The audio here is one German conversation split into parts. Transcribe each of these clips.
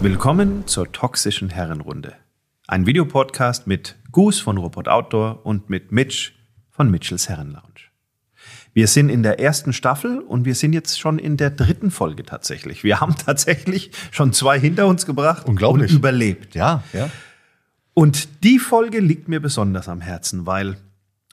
Willkommen zur toxischen Herrenrunde. Ein Videopodcast mit Goose von Robot Outdoor und mit Mitch von Mitchells Herrenlounge. Wir sind in der ersten Staffel und wir sind jetzt schon in der dritten Folge tatsächlich. Wir haben tatsächlich schon zwei hinter uns gebracht Unglaublich. und überlebt. Ja, ja. Und die Folge liegt mir besonders am Herzen, weil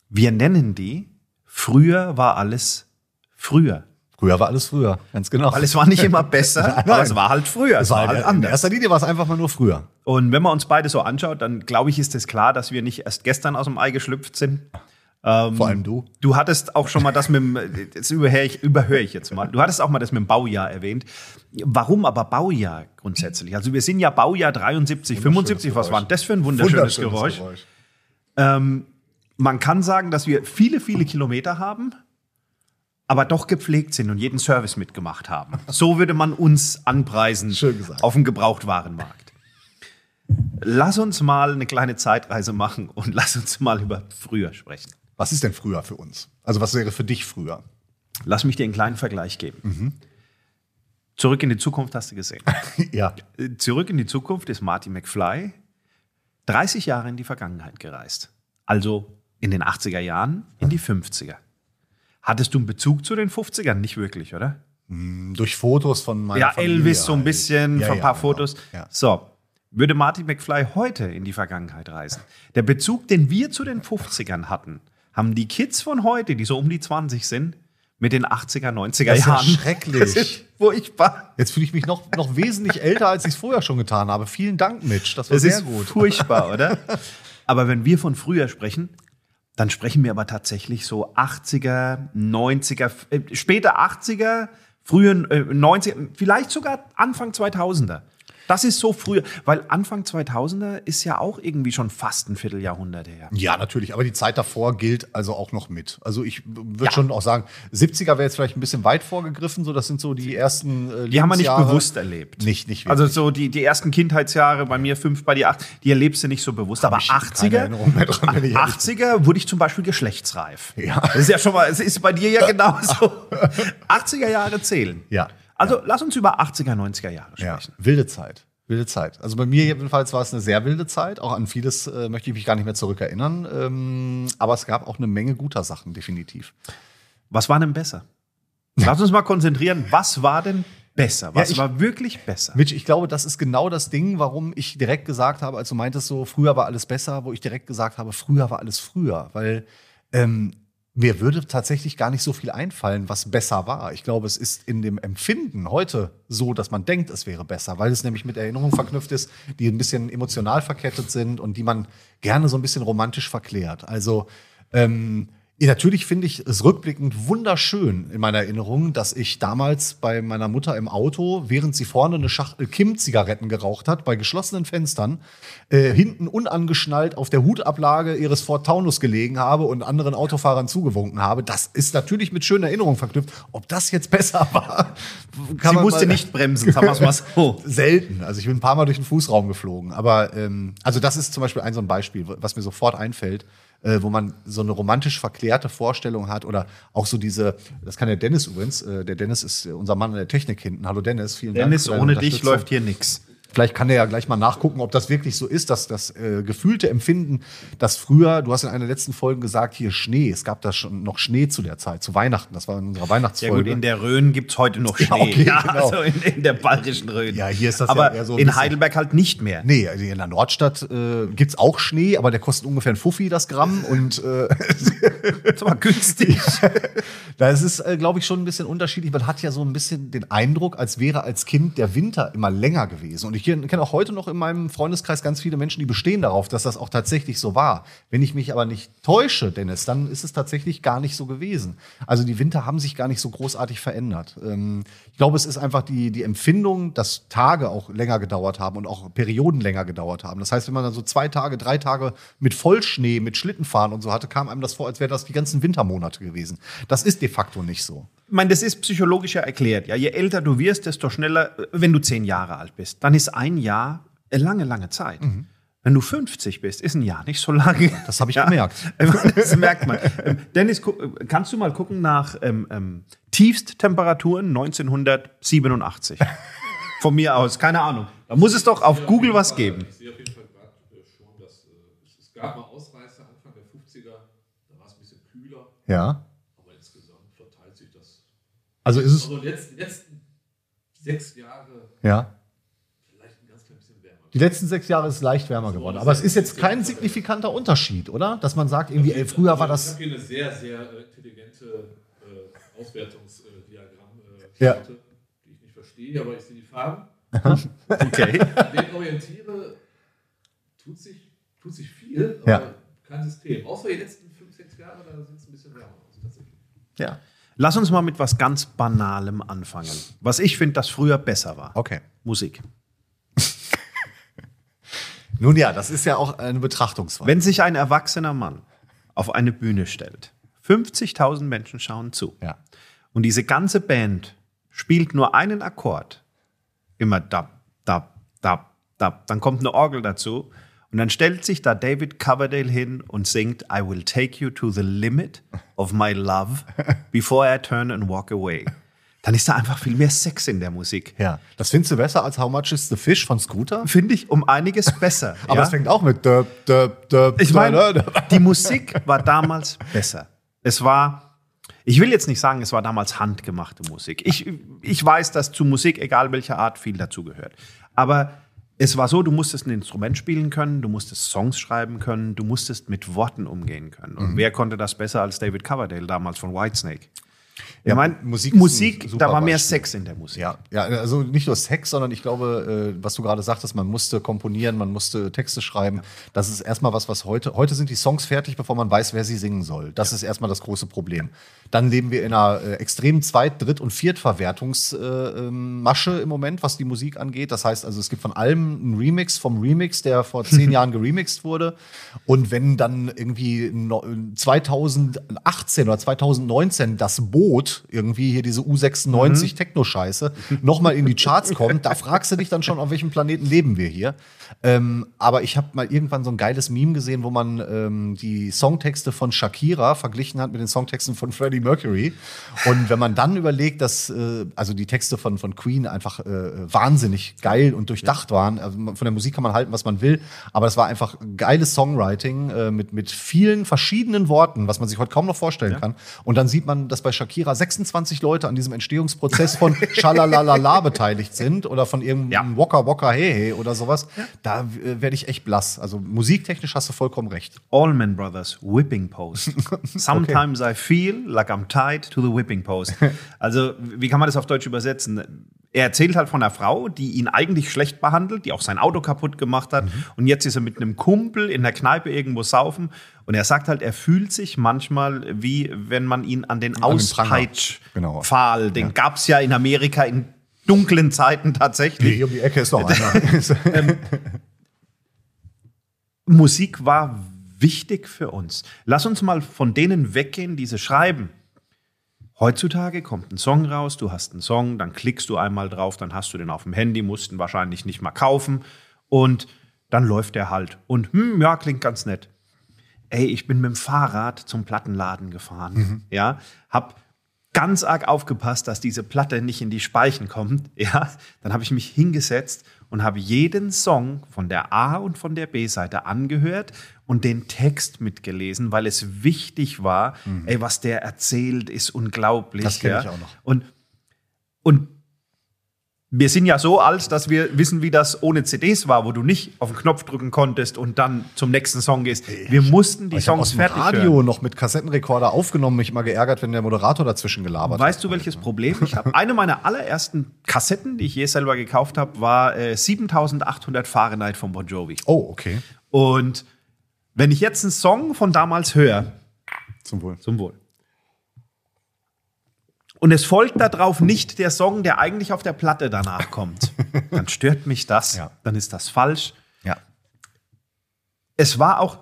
wir nennen die Früher war alles früher. Früher war alles früher, ganz genau. Weil es war nicht immer besser, aber es war halt früher, es war halt in anders. erster Linie war es einfach mal nur früher. Und wenn man uns beide so anschaut, dann glaube ich, ist es klar, dass wir nicht erst gestern aus dem Ei geschlüpft sind. Ähm, Vor allem du. Du hattest auch schon mal das mit dem, das überhöre ich, überhöre ich jetzt mal. Du hattest auch mal das mit dem Baujahr erwähnt. Warum aber Baujahr grundsätzlich? Also wir sind ja Baujahr 73, 75. Was Geräusch. war denn das für ein wunderschönes, Geräusch? Ähm, man kann sagen, dass wir viele, viele Kilometer haben, aber doch gepflegt sind und jeden Service mitgemacht haben. So würde man uns anpreisen auf dem Gebrauchtwarenmarkt. Lass uns mal eine kleine Zeitreise machen und lass uns mal über früher sprechen. Was ist denn früher für uns? Also was wäre für dich früher? Lass mich dir einen kleinen Vergleich geben. Mhm. Zurück in die Zukunft hast du gesehen. ja. Zurück in die Zukunft ist Marty McFly 30 Jahre in die Vergangenheit gereist. Also in den 80er Jahren in die 50er. Hattest du einen Bezug zu den 50ern? Nicht wirklich, oder? Durch Fotos von meiner Ja, Familie Elvis so ein bisschen, Ja, von ein ja, paar genau. Fotos. Ja. So, würde Marty McFly heute in die Vergangenheit reisen? Der Bezug, den wir zu den 50ern hatten, haben die Kids von heute, die so um die 20 sind, mit den 80er, 90er Das ist ja Jahren. schrecklich. Das ist furchtbar. Jetzt fühle ich mich noch, noch wesentlich älter, als ich es vorher schon getan habe. Vielen Dank, Mitch. Das war Das sehr ist gut. furchtbar, oder? Aber wenn wir von früher sprechen, dann sprechen wir aber tatsächlich so 80er, 90er, äh, später 80er, frühen äh, 90er, vielleicht sogar Anfang 2000er. Das ist so früher, weil Anfang 2000er ist ja auch irgendwie schon fast ein Vierteljahrhundert her. Ja, natürlich. Aber die Zeit davor gilt also auch noch mit. Also ich würde schon auch sagen, 70er wäre jetzt vielleicht ein bisschen weit vorgegriffen. So, das sind so die ersten äh, Die haben wir nicht bewusst erlebt. Nicht, nicht Also wirklich. so die, die ersten Kindheitsjahre, bei mir fünf, bei dir acht, die erlebst du nicht so bewusst. Aber ich keine 80er, Erinnerung mehr dran, wenn ich ehrlich 80er wurde ich zum Beispiel geschlechtsreif. Ja. Das ist ja schon mal, es ist bei dir ja genauso. 80er Jahre zählen. Ja. Also lass uns über 80er, 90er Jahre Ja, sprechen. wilde Zeit. Wilde Zeit. Also bei mir jedenfalls war es eine sehr wilde Zeit. Auch an vieles äh, möchte ich mich gar nicht mehr zurückerinnern. Ähm, aber es gab auch eine Menge guter Sachen, definitiv. Was war denn besser? Lass uns mal konzentrieren, was war denn besser? Was Ja, ich- war wirklich besser? Mitch, ich glaube, das ist genau das Ding, warum ich direkt gesagt habe, als du meintest so, früher war alles besser, wo ich direkt gesagt habe, früher war alles früher. Weil ähm, mir würde tatsächlich gar nicht so viel einfallen, was besser war. Ich glaube, es ist in dem Empfinden heute so, dass man denkt, es wäre besser, weil es nämlich mit Erinnerungen verknüpft ist, die ein bisschen emotional verkettet sind und die man gerne so ein bisschen romantisch verklärt. Also ähm, natürlich finde ich es rückblickend wunderschön in meiner Erinnerung, dass ich damals bei meiner Mutter im Auto, während sie vorne eine Schachtel Kim-Zigaretten geraucht hat, bei geschlossenen Fenstern, äh, hinten unangeschnallt auf der Hutablage ihres Ford Taunus gelegen habe und anderen Autofahrern zugewunken habe. Das ist natürlich mit schönen Erinnerungen verknüpft. Ob das jetzt besser war, kann Sie man musste mal- nicht bremsen, sagen wir mal so. Selten. Also ich bin ein paar Mal durch den Fußraum geflogen. Aber ähm, also das ist zum Beispiel ein so ein Beispiel, was mir sofort einfällt, äh, wo man so eine romantisch verklärte Vorstellung hat oder auch so diese, das kann der Dennis übrigens, äh, der Dennis ist äh, unser Mann in der Technik hinten. Hallo Dennis, vielen Dennis, Dank. deine ohne dich läuft hier nichts. Vielleicht kann der ja gleich mal nachgucken, ob das wirklich so ist, dass das äh, gefühlte Empfinden, dass früher, du hast in einer der letzten Folgen gesagt, hier Schnee, es gab da schon noch Schnee zu der Zeit, zu Weihnachten, das war in unserer Ja Weihnachtsfolge. gut, in der Rhön gibt's heute noch Ja, Schnee. okay, ja, genau. also in, in der bayerischen Rhön. Ja, hier ist das Aber ja eher so in Heidelberg halt nicht mehr. Nee, also in der Nordstadt äh, gibt's auch Schnee, aber der kostet ungefähr ein Fuffi das Gramm und äh, Das war günstig. da ist es, äh, glaube ich, schon ein bisschen unterschiedlich. Man hat ja so ein bisschen den Eindruck, als wäre als Kind der Winter immer länger gewesen. Und ich kenne kenn auch heute noch in meinem Freundeskreis ganz viele Menschen, die bestehen darauf, dass das auch tatsächlich so war. Wenn ich mich aber nicht täusche, Dennis, dann ist es tatsächlich gar nicht so gewesen. Also die Winter haben sich gar nicht so großartig verändert. Ähm, ich glaube, es ist einfach die, die Empfindung, dass Tage auch länger gedauert haben und auch Perioden länger gedauert haben. Das heißt, wenn man dann so zwei Tage, drei Tage mit Vollschnee, mit Schlittenfahren und so hatte, kam einem das vor, als wäre das die ganzen Wintermonate gewesen. Das ist de facto nicht so. Ich meine, das ist psychologisch ja erklärt. Ja, je älter du wirst, desto schneller, äh, wenn du zehn Jahre alt bist, dann ist ein Jahr eine lange, lange Zeit. Wenn du 50 bist, ist ein Jahr nicht so lange. Das habe ich gemerkt. Das merkt man. Ähm, Dennis, äh, kannst du mal gucken nach ähm, ähm, Tiefsttemperaturen 1987? Von mir aus, keine Ahnung. Da muss es doch auf Google was geben. Ich sehe auf jeden Fall gerade äh, schon, dass äh, es, es gab mal Ausreißer Anfang der 50er, da war es ein bisschen kühler, Ja. aber insgesamt verteilt sich das. Also ist es. Also die letzten, letzten sechs Jahre Ja. vielleicht ein ganz klein bisschen wärmer. Die letzten sechs Jahre ist es leicht wärmer geworden. Aber es ist jetzt kein signifikanter Unterschied, oder? Dass man sagt, irgendwie, ey, früher war Ich das. habe hier eine sehr, sehr äh, intelligente äh, Auswertungsdiagramm, äh, Ja. Die ich nicht verstehe, aber ich sehe die Farben. Okay. Denen orientiere, tut sich, tut sich viel, aber Ja. kein System. Außer die letzten fünf, sechs Jahre, da sieht es ein bisschen wärmer aus, tatsächlich. Ja. Lass uns mal mit was ganz Banalem anfangen. Was ich finde, das früher besser war. Okay. Musik. Nun ja, das ist ja auch eine Betrachtungsweise. Wenn sich ein erwachsener Mann auf eine Bühne stellt, 50.000 Menschen schauen zu Ja. und diese ganze Band spielt nur einen Akkord, immer da, da, da, da, dann kommt eine Orgel dazu und dann stellt sich da David Coverdale hin und singt I will take you to the limit of my love before I turn and walk away. Dann ist da einfach viel mehr Sex in der Musik. Ja. Das findest du besser als How Much is the Fish von Scooter? Finde ich um einiges besser. Aber ja? es fängt auch mit döp, döp, döp, Ich meine, die Musik war damals besser. Es war, ich will jetzt nicht sagen, es war damals handgemachte Musik. Ich, ich weiß, dass zu Musik, egal welcher Art, viel dazugehört. Aber es war so, du musstest ein Instrument spielen können, du musstest Songs schreiben können, du musstest mit Worten umgehen können. Und wer konnte das besser als David Coverdale damals von Whitesnake? Ich meine, Musik Musik, da war mehr Beispiel. Sex in der Musik. Ja, ja, also nicht nur Sex, sondern ich glaube, äh, was du gerade sagtest, man musste komponieren, man musste Texte schreiben. Das ist erstmal was, was heute, heute sind die Songs fertig, bevor man weiß, wer sie singen soll. Das ist erstmal das große Problem. Dann leben wir in einer äh, extremen Zweit-, Dritt- und Viertverwertungsmasche äh, ähm, im Moment, was die Musik angeht. Das heißt also, es gibt von allem einen Remix vom Remix, der vor zehn Jahren geremixed wurde. Und wenn dann irgendwie no- 2018 oder 2019 das Boot, irgendwie hier diese U96 Techno-Scheiße, nochmal in die Charts kommt, da fragst du dich dann schon, auf welchem Planeten leben wir hier. Ähm, aber ich habe mal irgendwann so ein geiles Meme gesehen, wo man ähm, die Songtexte von Shakira verglichen hat mit den Songtexten von Freddie Mercury. Und wenn man dann überlegt, dass äh, also die Texte von, von Queen einfach äh, wahnsinnig geil und durchdacht waren. Also von der Musik kann man halten, was man will, aber das war einfach geiles Songwriting äh, mit, mit vielen verschiedenen Worten, was man sich heute kaum noch vorstellen kann. Und dann sieht man, dass bei Shakira 26 Leute an diesem Entstehungsprozess von Schalalala beteiligt sind oder von irgendeinem Ja. Waka Waka Hey Hey oder sowas. Da äh, werde ich echt blass. Also musiktechnisch hast du vollkommen recht. Allman Brothers Whipping Post. Sometimes I feel like I'm tied to the whipping post. Also, wie kann man das auf Deutsch übersetzen? Er erzählt halt von einer Frau, die ihn eigentlich schlecht behandelt, die auch sein Auto kaputt gemacht hat. Und jetzt ist er mit einem Kumpel in der Kneipe irgendwo saufen. Und er sagt halt, er fühlt sich manchmal wie wenn man ihn an den. Auspeitsch-Pfahl, Genau. den gab's ja in Amerika in dunklen Zeiten tatsächlich. Hier um die Ecke ist noch einer. Musik war wichtig für uns. Lass uns mal von denen weggehen, die sie schreiben. Heutzutage kommt ein Song raus, du hast einen Song, dann klickst du einmal drauf, dann hast du den auf dem Handy, musst ihn wahrscheinlich nicht mal kaufen und dann läuft der halt. Und hm, ja, klingt ganz nett. Ey, ich bin mit dem Fahrrad zum Plattenladen gefahren, ja, hab ganz arg aufgepasst, dass diese Platte nicht in die Speichen kommt, ja. Dann habe ich mich hingesetzt und habe jeden Song von der A und von der B-Seite angehört und den Text mitgelesen, weil es wichtig war, ey, was der erzählt, ist unglaublich. Das kenn ja? ich auch noch. Und, und wir sind ja so alt, dass wir wissen, wie das ohne CDs war, wo du nicht auf den Knopf drücken konntest und dann zum nächsten Song gehst. Wir mussten die Ich Songs aus dem fertig Radio hören. noch mit Kassettenrekorder aufgenommen, mich mal geärgert, wenn der Moderator dazwischen gelabert hat. Weißt du, welches Problem ich habe? Eine meiner allerersten Kassetten, die ich je selber gekauft habe, war äh, 7800 Fahrenheit von Bon Jovi. Oh, okay. Und wenn ich jetzt einen Song von damals höre, Zum Wohl. zum Wohl, und es folgt darauf nicht der Song, der eigentlich auf der Platte danach kommt, dann stört mich das, Ja. dann ist das falsch. Ja. Es war auch,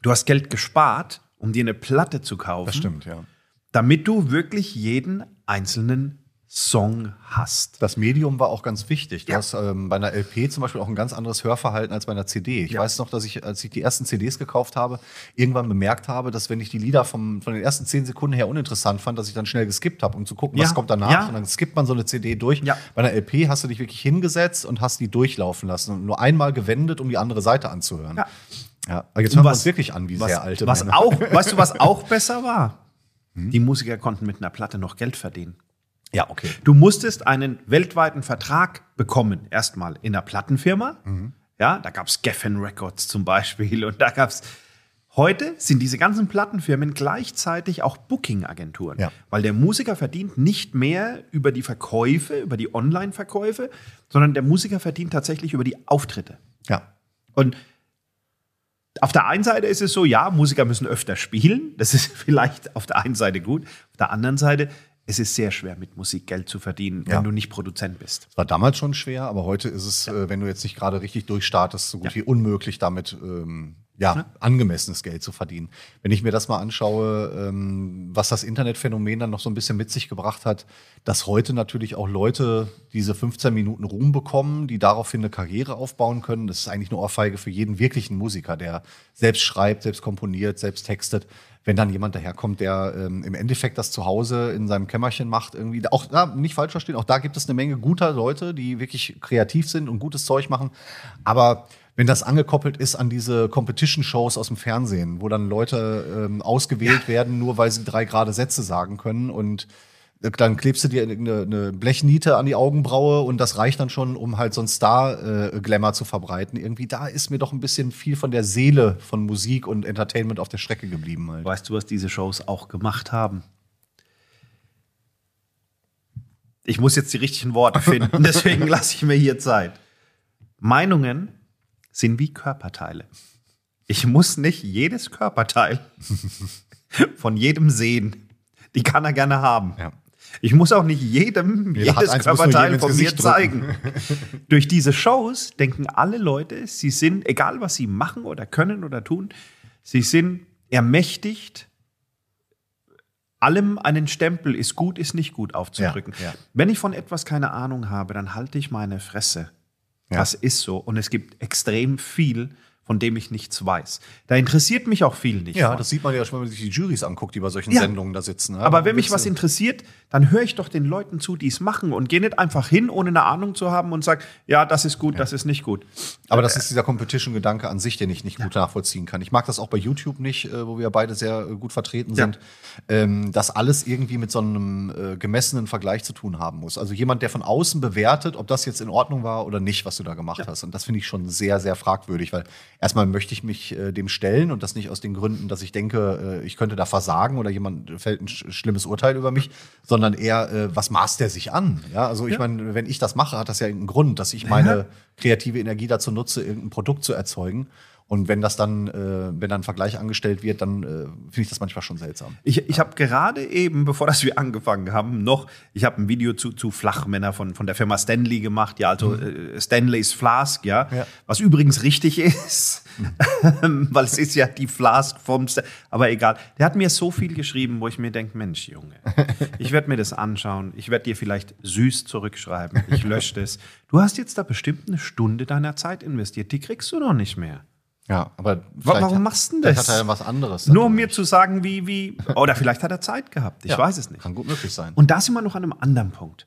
du hast Geld gespart, um dir eine Platte zu kaufen. Das stimmt, ja. damit du wirklich jeden einzelnen Song hast. Das Medium war auch ganz wichtig. Du Ja. hast ähm, bei einer LP zum Beispiel auch ein ganz anderes Hörverhalten als bei einer CD. Ich Ja. weiß noch, dass ich, als ich die ersten CDs gekauft habe, irgendwann bemerkt habe, dass wenn ich die Lieder vom, von den ersten zehn Sekunden her uninteressant fand, dass ich dann schnell geskippt habe, um zu gucken, Ja. was kommt danach. Und dann skippt man so eine CD durch. Bei einer LP hast du dich wirklich hingesetzt und hast die durchlaufen lassen und nur einmal gewendet, um die andere Seite anzuhören. Ja. Ja, aber jetzt hören wir uns wirklich an, wie was, sehr alte was Männer. auch, Weißt du, was auch besser war? Die Musiker konnten mit einer Platte noch Geld verdienen. Ja, okay. Du musstest einen weltweiten Vertrag bekommen, erstmal in einer Plattenfirma. Mhm. Ja, da gab es Geffen Records zum Beispiel und da gab es. Heute sind diese ganzen Plattenfirmen gleichzeitig auch Booking-Agenturen, Ja. weil der Musiker verdient nicht mehr über die Verkäufe, über die Online-Verkäufe, sondern der Musiker verdient tatsächlich über die Auftritte. Ja. Und auf der einen Seite ist es so, ja, Musiker müssen öfter spielen. Das ist vielleicht auf der einen Seite gut. Auf der anderen Seite, es ist sehr schwer, mit Musik Geld zu verdienen, Ja. wenn du nicht Produzent bist. Es war damals schon schwer, aber heute ist es, äh, wenn du jetzt nicht gerade richtig durchstartest, so gut wie unmöglich, damit ähm, ja, angemessenes Geld zu verdienen. Wenn ich mir das mal anschaue, ähm, was das Internetphänomen dann noch so ein bisschen mit sich gebracht hat, dass heute natürlich auch Leute diese 15 Minuten Ruhm bekommen, die daraufhin eine Karriere aufbauen können. Das ist eigentlich eine Ohrfeige für jeden wirklichen Musiker, der selbst schreibt, selbst komponiert, selbst textet. Wenn dann jemand daherkommt, der ähm, im Endeffekt das zu Hause in seinem Kämmerchen macht, irgendwie, auch da, nicht falsch verstehen, auch da gibt es eine Menge guter Leute, die wirklich kreativ sind und gutes Zeug machen. Aber wenn das angekoppelt ist an diese Competition-Shows aus dem Fernsehen, wo dann Leute ähm, ausgewählt werden, nur weil sie drei gerade Sätze sagen können und äh, dann klebst du dir eine, eine Blechniete an die Augenbraue und das reicht dann schon, um halt so einen Star-Glamour zu verbreiten. Irgendwie da ist mir doch ein bisschen viel von der Seele von Musik und Entertainment auf der Strecke geblieben. Halt. Weißt du, was diese Shows auch gemacht haben? Ich muss jetzt die richtigen Worte finden, deswegen lasse ich mir hier Zeit. Meinungen sind wie Körperteile. Ich muss nicht jedes Körperteil von jedem sehen. Die kann er gerne haben. Ja. Ich muss auch nicht jedem Jeder jedes Körperteil von mir zeigen. Durch diese Shows denken alle Leute, sie sind, egal was sie machen oder können oder tun, sie sind ermächtigt, allem einen Stempel ist gut, ist nicht gut aufzudrücken. Ja, ja. Wenn ich von etwas keine Ahnung habe, dann halte ich meine Fresse. Ja. Das ist so. Und es gibt extrem viel, von dem ich nichts weiß. Da interessiert mich auch viel nicht. Ja, von. das sieht man ja schon, wenn man sich die Juries anguckt, die bei solchen Ja. Sendungen da sitzen. ne? Aber wenn mich was interessiert, dann höre ich doch den Leuten zu, die es machen und gehe nicht einfach hin, ohne eine Ahnung zu haben und sage, ja, das ist gut, das ist nicht gut. Aber das ist dieser Competition-Gedanke an sich, den ich nicht gut nachvollziehen kann. Ich mag das auch bei YouTube nicht, äh, wo wir beide sehr äh, gut vertreten Ja. sind, ähm, dass alles irgendwie mit so einem äh, gemessenen Vergleich zu tun haben muss. Also jemand, der von außen bewertet, ob das jetzt in Ordnung war oder nicht, was du da gemacht hast. Und das finde ich schon sehr, sehr fragwürdig, weil erstmal möchte ich mich äh, dem stellen und das nicht aus den Gründen, dass ich denke, äh, ich könnte da versagen oder jemand fällt ein sch schlimmes Urteil über mich, sondern eher, äh, was maßt der sich an? Ja, also ich Ja. meine, wenn ich das mache, hat das ja einen Grund, dass ich meine kreative Energie dazu nutze, irgendein Produkt zu erzeugen. Und wenn das dann, äh, wenn dann ein Vergleich angestellt wird, dann äh, finde ich das manchmal schon seltsam. Ich, ich habe gerade eben, bevor das wir angefangen haben, noch, ich habe ein Video zu, zu Flachmänner von, von der Firma Stanley gemacht, ja, also äh, Stanley's Flask, ja, Ja. was übrigens richtig ist, weil es ist ja die Flask vom, Sta aber egal. Der hat mir so viel geschrieben, wo ich mir denke, Mensch, Junge, ich werde mir das anschauen, ich werde dir vielleicht süß zurückschreiben, ich lösche das. Du hast jetzt da bestimmt eine Stunde deiner Zeit investiert, die kriegst du doch nicht mehr. Ja, aber Wa- vielleicht warum machst du denn vielleicht das? hat er ja was anderes. Nur um mir zu sagen, wie, wie, oder vielleicht hat er Zeit gehabt, ich Ja, weiß es nicht. Kann gut möglich sein. Und da sind wir noch an einem anderen Punkt.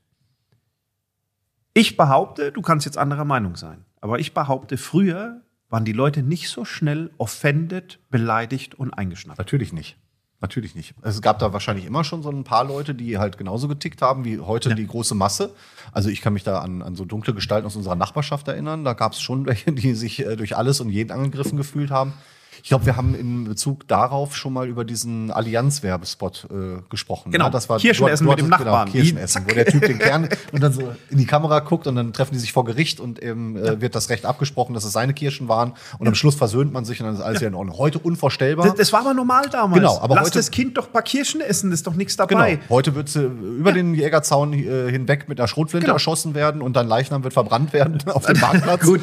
Ich behaupte, du kannst jetzt anderer Meinung sein, aber ich behaupte, früher waren die Leute nicht so schnell offended, beleidigt und eingeschnappt. Natürlich nicht. Natürlich nicht. Es gab da wahrscheinlich immer schon so ein paar Leute, die halt genauso getickt haben wie heute die große Masse. Also ich kann mich da an, an so dunkle Gestalten aus unserer Nachbarschaft erinnern. Da gab es schon welche, die sich äh, durch alles und jeden angegriffen gefühlt haben. Ich glaube, wir haben in Bezug darauf schon mal über diesen Allianz-Werbespot äh, gesprochen. Genau. ne? das war Kirschenessen mit dem Nachbarn. Genau, Kirschenessen, wo der Typ den Kern und dann so in die Kamera guckt und dann treffen die sich vor Gericht und eben äh, wird das Recht abgesprochen, dass es seine Kirschen waren und am Schluss versöhnt man sich und dann ist alles wieder in Ordnung. Heute unvorstellbar. Das, das war aber normal damals. Genau, aber Lass heute- das Kind doch ein paar Kirschen essen, das ist doch nichts Genau. dabei. Heute wird sie über den Jägerzaun äh, hinweg mit einer Schrotflinte Genau. erschossen werden und dein Leichnam wird verbrannt werden auf dem Marktplatz. Gut.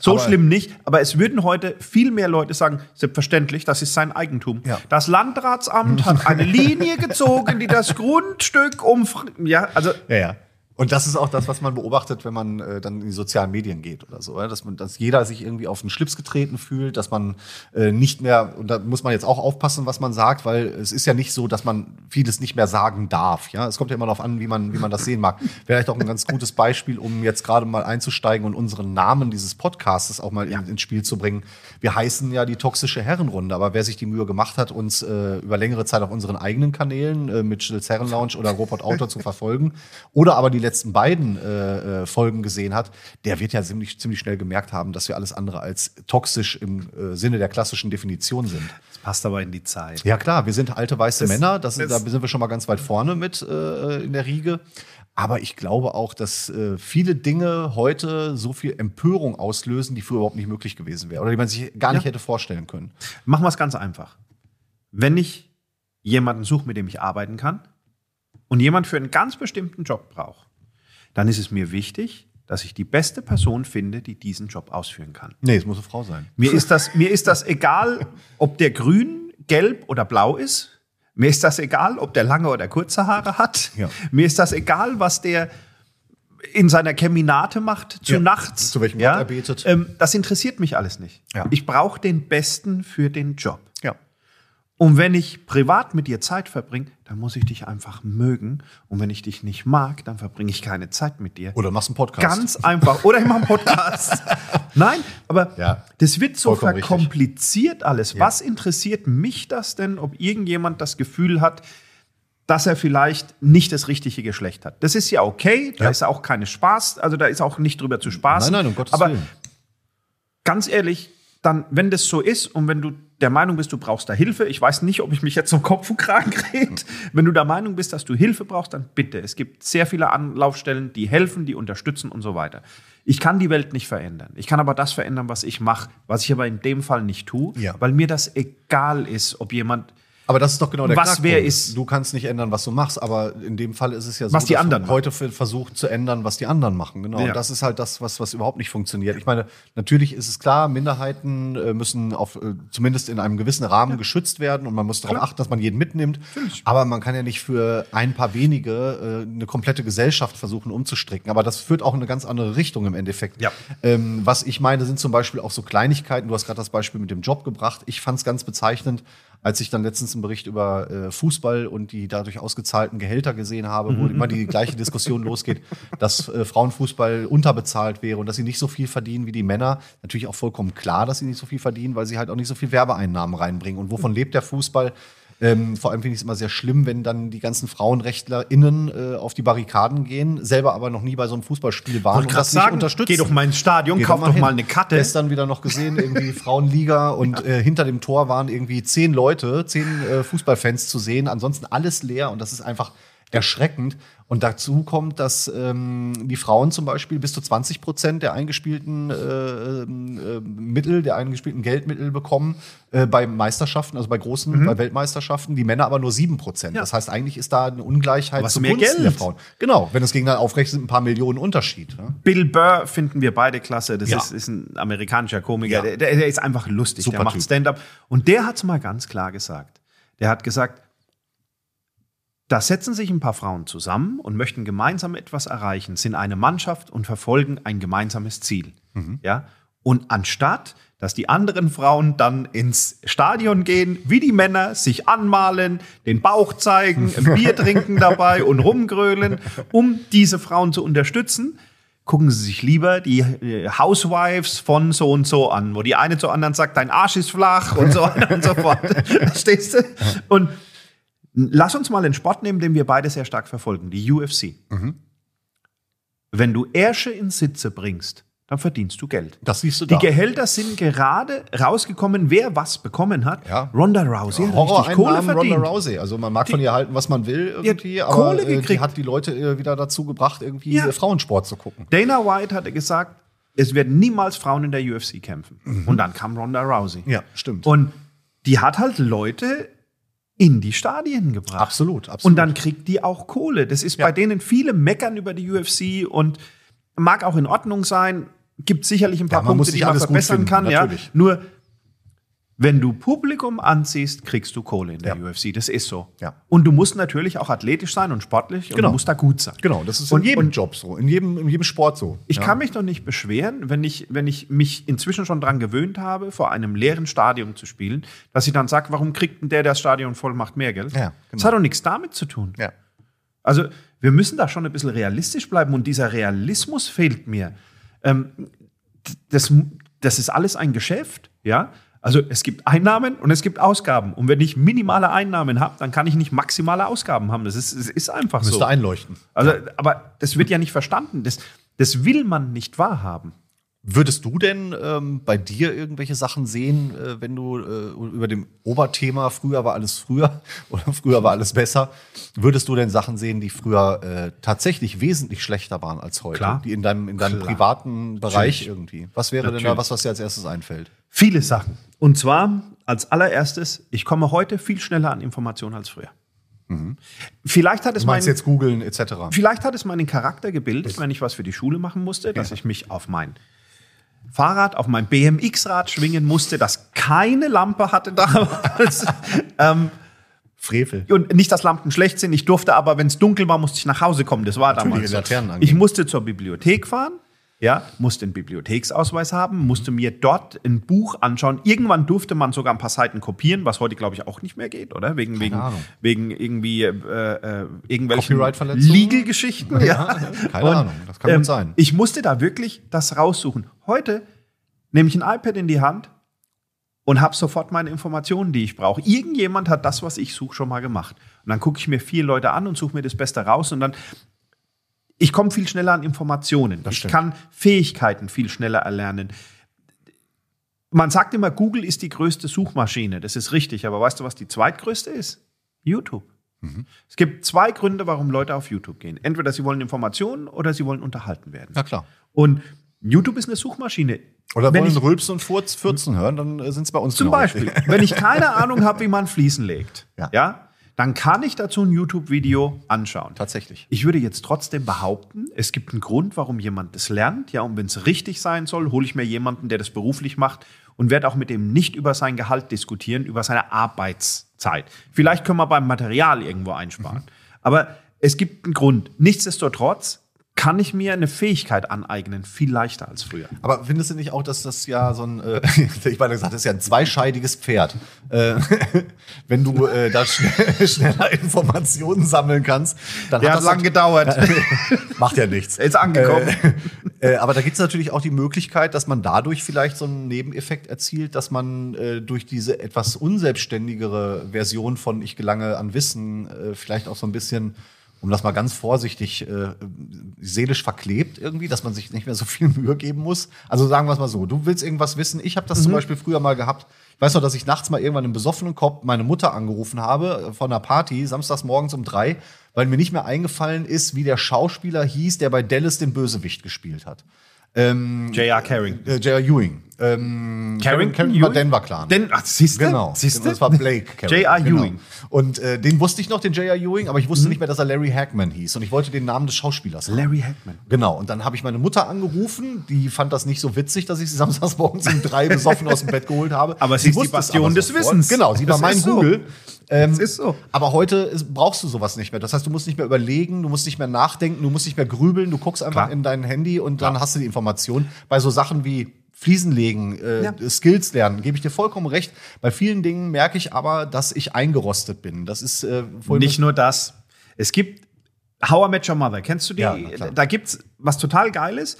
So Aber- schlimm nicht, aber es würden heute viel mehr Leute sagen, selbstverständlich, das ist sein Eigentum. Ja. Das Landratsamt hat eine Linie gezogen, die das Grundstück um, ja, also Ja, ja. Und das ist auch das, was man beobachtet, wenn man äh, dann in die sozialen Medien geht oder so, ja? dass man, dass jeder sich irgendwie auf den Schlips getreten fühlt, dass man äh, nicht mehr und da muss man jetzt auch aufpassen, was man sagt, weil es ist ja nicht so, dass man vieles nicht mehr sagen darf. Ja, es kommt ja immer darauf an, wie man wie man das sehen mag. Vielleicht auch ein ganz gutes Beispiel, um jetzt gerade mal einzusteigen und unseren Namen dieses Podcasts auch mal in, ins Spiel zu bringen. Wir heißen ja die toxische Herrenrunde, aber wer sich die Mühe gemacht hat, uns äh, über längere Zeit auf unseren eigenen Kanälen äh, mit Schills Herrenlounge oder Robot Auto zu verfolgen oder aber die letzten beiden äh, äh, Folgen gesehen hat, der wird ja ziemlich, ziemlich schnell gemerkt haben, dass wir alles andere als toxisch im äh, Sinne der klassischen Definition sind. das passt aber in die Zeit. Ja klar, wir sind alte weiße Das- Männer, das, das- da sind wir schon mal ganz weit vorne mit äh, in der Riege. Aber ich glaube auch, dass äh, viele Dinge heute so viel Empörung auslösen, die früher überhaupt nicht möglich gewesen wäre oder die man sich gar nicht Ja. hätte vorstellen können. Machen wir es ganz einfach. Wenn ich jemanden suche, mit dem ich arbeiten kann und jemand für einen ganz bestimmten Job braucht, dann ist es mir wichtig, dass ich die beste Person finde, die diesen Job ausführen kann. Nee, es muss eine Frau sein. Mir ist das, mir ist das egal, ob der grün, gelb oder blau ist. Mir ist das egal, ob der lange oder kurze Haare hat. Ja. Mir ist das egal, was der in seiner Keminate macht zu Ja. nachts. Zu welchem Gott er betet. Ähm, das interessiert mich alles nicht. Ja. Ich brauche den Besten für den Job. Ja. Und wenn ich privat mit dir Zeit verbringe, dann muss ich dich einfach mögen. Und wenn ich dich nicht mag, dann verbringe ich keine Zeit mit dir. Oder machst einen Podcast. Ganz einfach. Oder ich mache einen Podcast. Nein, aber Ja. das wird so Vollkommen richtig. verkompliziert alles. Was interessiert mich das denn, ob irgendjemand das Gefühl hat, dass er vielleicht nicht das richtige Geschlecht hat? Das ist ja okay. Da Ja. ist auch keine Spaß. Also da ist auch nicht drüber zu spaßen. Nein, nein, um Gottes aber Willen. ganz ehrlich, dann, wenn das so ist und wenn du der Meinung bist, du brauchst da Hilfe, ich weiß nicht, ob ich mich jetzt um Kopf und Kragen rede, wenn du der Meinung bist, dass du Hilfe brauchst, dann bitte. Es gibt sehr viele Anlaufstellen, die helfen, die unterstützen und so weiter. Ich kann die Welt nicht verändern. Ich kann aber das verändern, was ich mache, was ich aber in dem Fall nicht tue, Ja. weil mir das egal ist, ob jemand Aber das ist doch genau der Was wer ist- Du kannst nicht ändern, was du machst, aber in dem Fall ist es ja so, Was die dass anderen man heute versucht zu ändern, was die anderen machen. Genau. Ja. Und das ist halt das, was, was überhaupt nicht funktioniert. Ich meine, natürlich ist es klar, Minderheiten äh, müssen auf, äh, zumindest in einem gewissen Rahmen geschützt werden und man muss darauf achten, dass man jeden mitnimmt. Aber man kann ja nicht für ein paar wenige äh, eine komplette Gesellschaft versuchen umzustricken. Aber das führt auch in eine ganz andere Richtung im Endeffekt. Ja. Ähm, was ich meine, sind zum Beispiel auch so Kleinigkeiten. Du hast gerade das Beispiel mit dem Job gebracht. Ich fand es ganz bezeichnend, als ich dann letztens einen Bericht über äh, Fußball und die dadurch ausgezahlten Gehälter gesehen habe, wo immer die gleiche Diskussion losgeht, dass äh, Frauenfußball unterbezahlt wäre und dass sie nicht so viel verdienen wie die Männer. Natürlich auch vollkommen klar, dass sie nicht so viel verdienen, weil sie halt auch nicht so viel Werbeeinnahmen reinbringen. Und wovon lebt der Fußball? Ähm, vor allem finde ich es immer sehr schlimm, wenn dann die ganzen FrauenrechtlerInnen äh, auf die Barrikaden gehen, selber aber noch nie bei so einem Fußballspiel waren und das nicht sagen, unterstützen. geh doch mal ins Stadion, Geh kauf doch hin. mal eine Karte. Gestern wieder noch gesehen, irgendwie Frauenliga und äh, hinter dem Tor waren irgendwie zehn Leute, zehn äh, Fußballfans zu sehen. Ansonsten alles leer und das ist einfach erschreckend. Und dazu kommt, dass ähm, die Frauen zum Beispiel bis zu 20 Prozent der eingespielten äh, äh, Mittel, der eingespielten Geldmittel bekommen äh, bei Meisterschaften, also bei großen, Mhm. bei Weltmeisterschaften, die Männer aber nur 7 Prozent. Das heißt, eigentlich ist da eine Ungleichheit Was mehr zugunsten der Geld. Frauen. Genau, wenn es gegeneinander aufrechnet, sind ein paar Millionen Unterschied. Ne? Bill Burr finden wir beide klasse. Das Ja. ist, ist ein amerikanischer Komiker. Ja. Der, der, der ist einfach lustig. Super der macht. Stand-up. Und der hat es mal ganz klar gesagt. Der hat gesagt, da setzen sich ein paar Frauen zusammen und möchten gemeinsam etwas erreichen, sind eine Mannschaft und verfolgen ein gemeinsames Ziel. Mhm. Ja? Und anstatt, dass die anderen Frauen dann ins Stadion gehen, wie die Männer, sich anmalen, den Bauch zeigen, ein Bier trinken dabei und rumgrölen, um diese Frauen zu unterstützen, gucken Sie sich lieber die äh, Housewives von so und so an, wo die eine zur anderen sagt, dein Arsch ist flach und so und so fort. Verstehst du? Und lass uns mal den Sport nehmen, den wir beide sehr stark verfolgen, die UFC. Wenn du Ärsche in Sitze bringst, dann verdienst du Geld. Das siehst du Die da. Gehälter sind gerade rausgekommen, wer was bekommen hat. Ja. Ronda Rousey hat richtig Kohle verdient. Ronda Rousey. Also man mag von ihr halten, was man will irgendwie, Die hat aber Kohle äh, die gekriegt. hat die Leute äh, wieder dazu gebracht, irgendwie Ja. äh, Frauensport zu gucken. Dana White hatte gesagt, es werden niemals Frauen in der UFC kämpfen. Und dann kam Ronda Rousey. Mhm. Ja, stimmt. Und die hat halt Leute in die Stadien gebracht. Absolut, absolut. Und dann kriegt die auch Kohle. Das ist bei denen viele meckern über die UFC und mag auch in Ordnung sein. gibt sicherlich ein paar Ja, Punkte, die man verbessern finden, kann. Ja. natürlich. Nur, wenn du Publikum anziehst, kriegst du Kohle in der Ja. UFC. Das ist so. Ja. Und du musst natürlich auch athletisch sein und sportlich und Genau. du musst da gut sein. Genau, das ist Und- in jedem und- Job so, in jedem, in jedem Sport so. Ich ja. kann mich doch nicht beschweren, wenn ich, wenn ich mich inzwischen schon dran gewöhnt habe, vor einem leeren Stadion zu spielen, dass ich dann sage, warum kriegt denn der, der das Stadion voll macht, mehr Geld? Ja, genau. Das hat doch nichts damit zu tun. Ja. Also wir müssen da schon ein bisschen realistisch bleiben und dieser Realismus fehlt mir. Ähm, das, das ist alles ein Geschäft, ja. Also es gibt Einnahmen und es gibt Ausgaben. Und wenn ich minimale Einnahmen habe, dann kann ich nicht maximale Ausgaben haben. Das ist, es ist einfach Müsste so. einleuchten. Also, aber das wird ja nicht verstanden. Das, das will man nicht wahrhaben. Würdest du denn ähm, bei dir irgendwelche Sachen sehen, äh, wenn du äh, über dem Oberthema früher war alles früher oder früher war alles besser, würdest du denn Sachen sehen, die früher äh, tatsächlich wesentlich schlechter waren als heute? Klar. Die in deinem, in deinem Klar. privaten Bereich Natürlich. irgendwie? Was wäre denn da Natürlich. was, was dir als erstes einfällt? Viele Sachen. Und zwar als allererstes, ich komme heute viel schneller an Informationen als früher. Vielleicht hat es meinen- jetzt googeln etc. Vielleicht hat es meinen Charakter gebildet, wenn ich was für die Schule machen musste, dass ich mich auf mein Fahrrad, auf mein BMX-Rad schwingen musste, das keine Lampe hatte damals. ähm, Frevel. und nicht, dass Lampen schlecht sind. Ich durfte aber, wenn es dunkel war, musste ich nach Hause kommen. Das war Natürlich, damals. Laternen angehen. Ich musste zur Bibliothek fahren. Ja, musste einen Bibliotheksausweis haben, musste mir dort ein Buch anschauen. Irgendwann durfte man sogar ein paar Seiten kopieren, was heute, glaube ich, auch nicht mehr geht, oder? Wegen, wegen, Ahnung. wegen irgendwie äh, äh, irgendwelchen? Legal-Geschichten. Ja. Keine Ahnung, das kann gut sein. Ähm, Ich musste da wirklich das raussuchen. Heute nehme ich ein iPad in die Hand und habe sofort meine Informationen, die ich brauche. Irgendjemand hat das, was ich suche, schon mal gemacht. Und dann gucke ich mir vier Leute an und suche mir das Beste raus und dann ich komme viel schneller an Informationen. Das ich stimmt. kann Fähigkeiten viel schneller erlernen. Man sagt immer, Google ist die größte Suchmaschine. Das ist richtig, aber weißt du, was die zweitgrößte ist? YouTube. Mhm. Es gibt zwei Gründe, warum Leute auf YouTube gehen. Entweder sie wollen Informationen oder sie wollen unterhalten werden. Na klar. Und YouTube ist eine Suchmaschine. Oder Wenn wollen ich- Rülpsen und Furz, Fürzen hören, dann äh, sind es bei uns Zum genau Beispiel, wenn ich keine Ahnung habe, wie man Fliesen legt, Ja. ja. Dann kann ich dazu ein YouTube-Video anschauen. Tatsächlich. Ich würde jetzt trotzdem behaupten, es gibt einen Grund, warum jemand das lernt. Ja, und wenn es richtig sein soll, hole ich mir jemanden, der das beruflich macht und werde auch mit dem nicht über sein Gehalt diskutieren, über seine Arbeitszeit. Vielleicht können wir beim Material irgendwo einsparen. Aber es gibt einen Grund. Nichtsdestotrotz kann ich mir eine Fähigkeit aneignen, viel leichter als früher. Aber findest du nicht auch, dass das ja so ein, äh, ich meine gesagt, das ist ja ein zweischeidiges Pferd. Äh, wenn du äh, da schnell, schneller Informationen sammeln kannst, dann Der hat das lang gedauert. Macht ja nichts. Ist angekommen. Äh, aber da gibt es natürlich auch die Möglichkeit, dass man dadurch vielleicht so einen Nebeneffekt erzielt, dass man äh, durch diese etwas unselbstständigere Version von Ich gelange an Wissen äh, vielleicht auch so ein bisschen, um das mal ganz vorsichtig, äh, seelisch verklebt irgendwie, dass man sich nicht mehr so viel Mühe geben muss. Also sagen wir es mal so, du willst irgendwas wissen. Ich habe das zum Beispiel früher mal gehabt. Ich weiß noch, dass ich nachts mal irgendwann im besoffenen Kopf meine Mutter angerufen habe äh, von einer Party, samstags morgens um drei, weil mir nicht mehr eingefallen ist, wie der Schauspieler hieß, der bei Dallas den Bösewicht gespielt hat. Ähm, J.R. Carring. äh, J.R. Ewing. Ähm, Carrington Carrington war Denver Clan. Den, ach, siehst du? Genau, Siehst du? das war Blake. Carrington, J.R. genau. Ewing. Und äh, den wusste ich noch, den J.R. Ewing, aber ich wusste Mhm. nicht mehr, dass er Larry Hackman hieß. Und ich wollte den Namen des Schauspielers haben. Larry Hackman. Genau, und dann habe ich meine Mutter angerufen, die fand das nicht so witzig, dass ich sie samstags morgens um drei besoffen aus dem Bett geholt habe. Aber sie ist die Bastion des. Wissens. Genau, sie war mein so. Google. Ähm, Das ist so. Aber heute ist, brauchst du sowas nicht mehr. Das heißt, du musst nicht mehr überlegen, du musst nicht mehr nachdenken, du musst nicht mehr grübeln, du guckst einfach Klar. in dein Handy und dann hast du die Information. Bei so Sachen wie Fliesen legen, äh, Ja. Skills lernen, gebe ich dir vollkommen recht. Bei vielen Dingen merke ich aber, dass ich eingerostet bin. Das ist äh, Nicht nur das. Es gibt How I Met Your Mother. Kennst du die? Ja, da gibt's was total Geiles,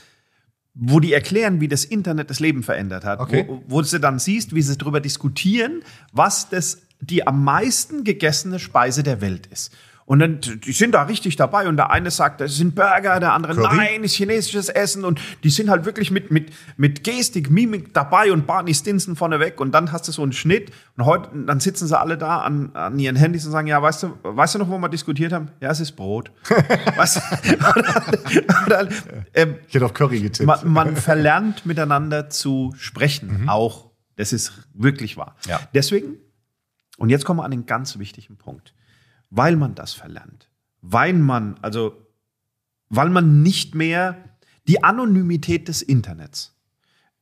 wo die erklären, wie das Internet das Leben verändert hat. Okay. Wo, wo du dann siehst, wie sie darüber diskutieren, was das die am meisten gegessene Speise der Welt ist. Und dann, die sind da richtig dabei und der eine sagt, das sind Burger, der andere, Curry? nein, ist chinesisches Essen und die sind halt wirklich mit, mit, mit Gestik, Mimik dabei und Barney Stinson vorneweg und dann hast du so einen Schnitt und heute, dann sitzen sie alle da an, an ihren Handys und sagen, ja, weißt du, weißt du noch, wo wir diskutiert haben? Ja, es ist Brot. weißt du? oder, ähm, ich hätte auf Curry getippt. man, man verlernt miteinander zu sprechen, auch. Das ist wirklich wahr. Ja. Deswegen, und jetzt kommen wir an den ganz wichtigen Punkt. Weil man das verlernt, weil man, also, weil man nicht mehr, Die Anonymität des Internets.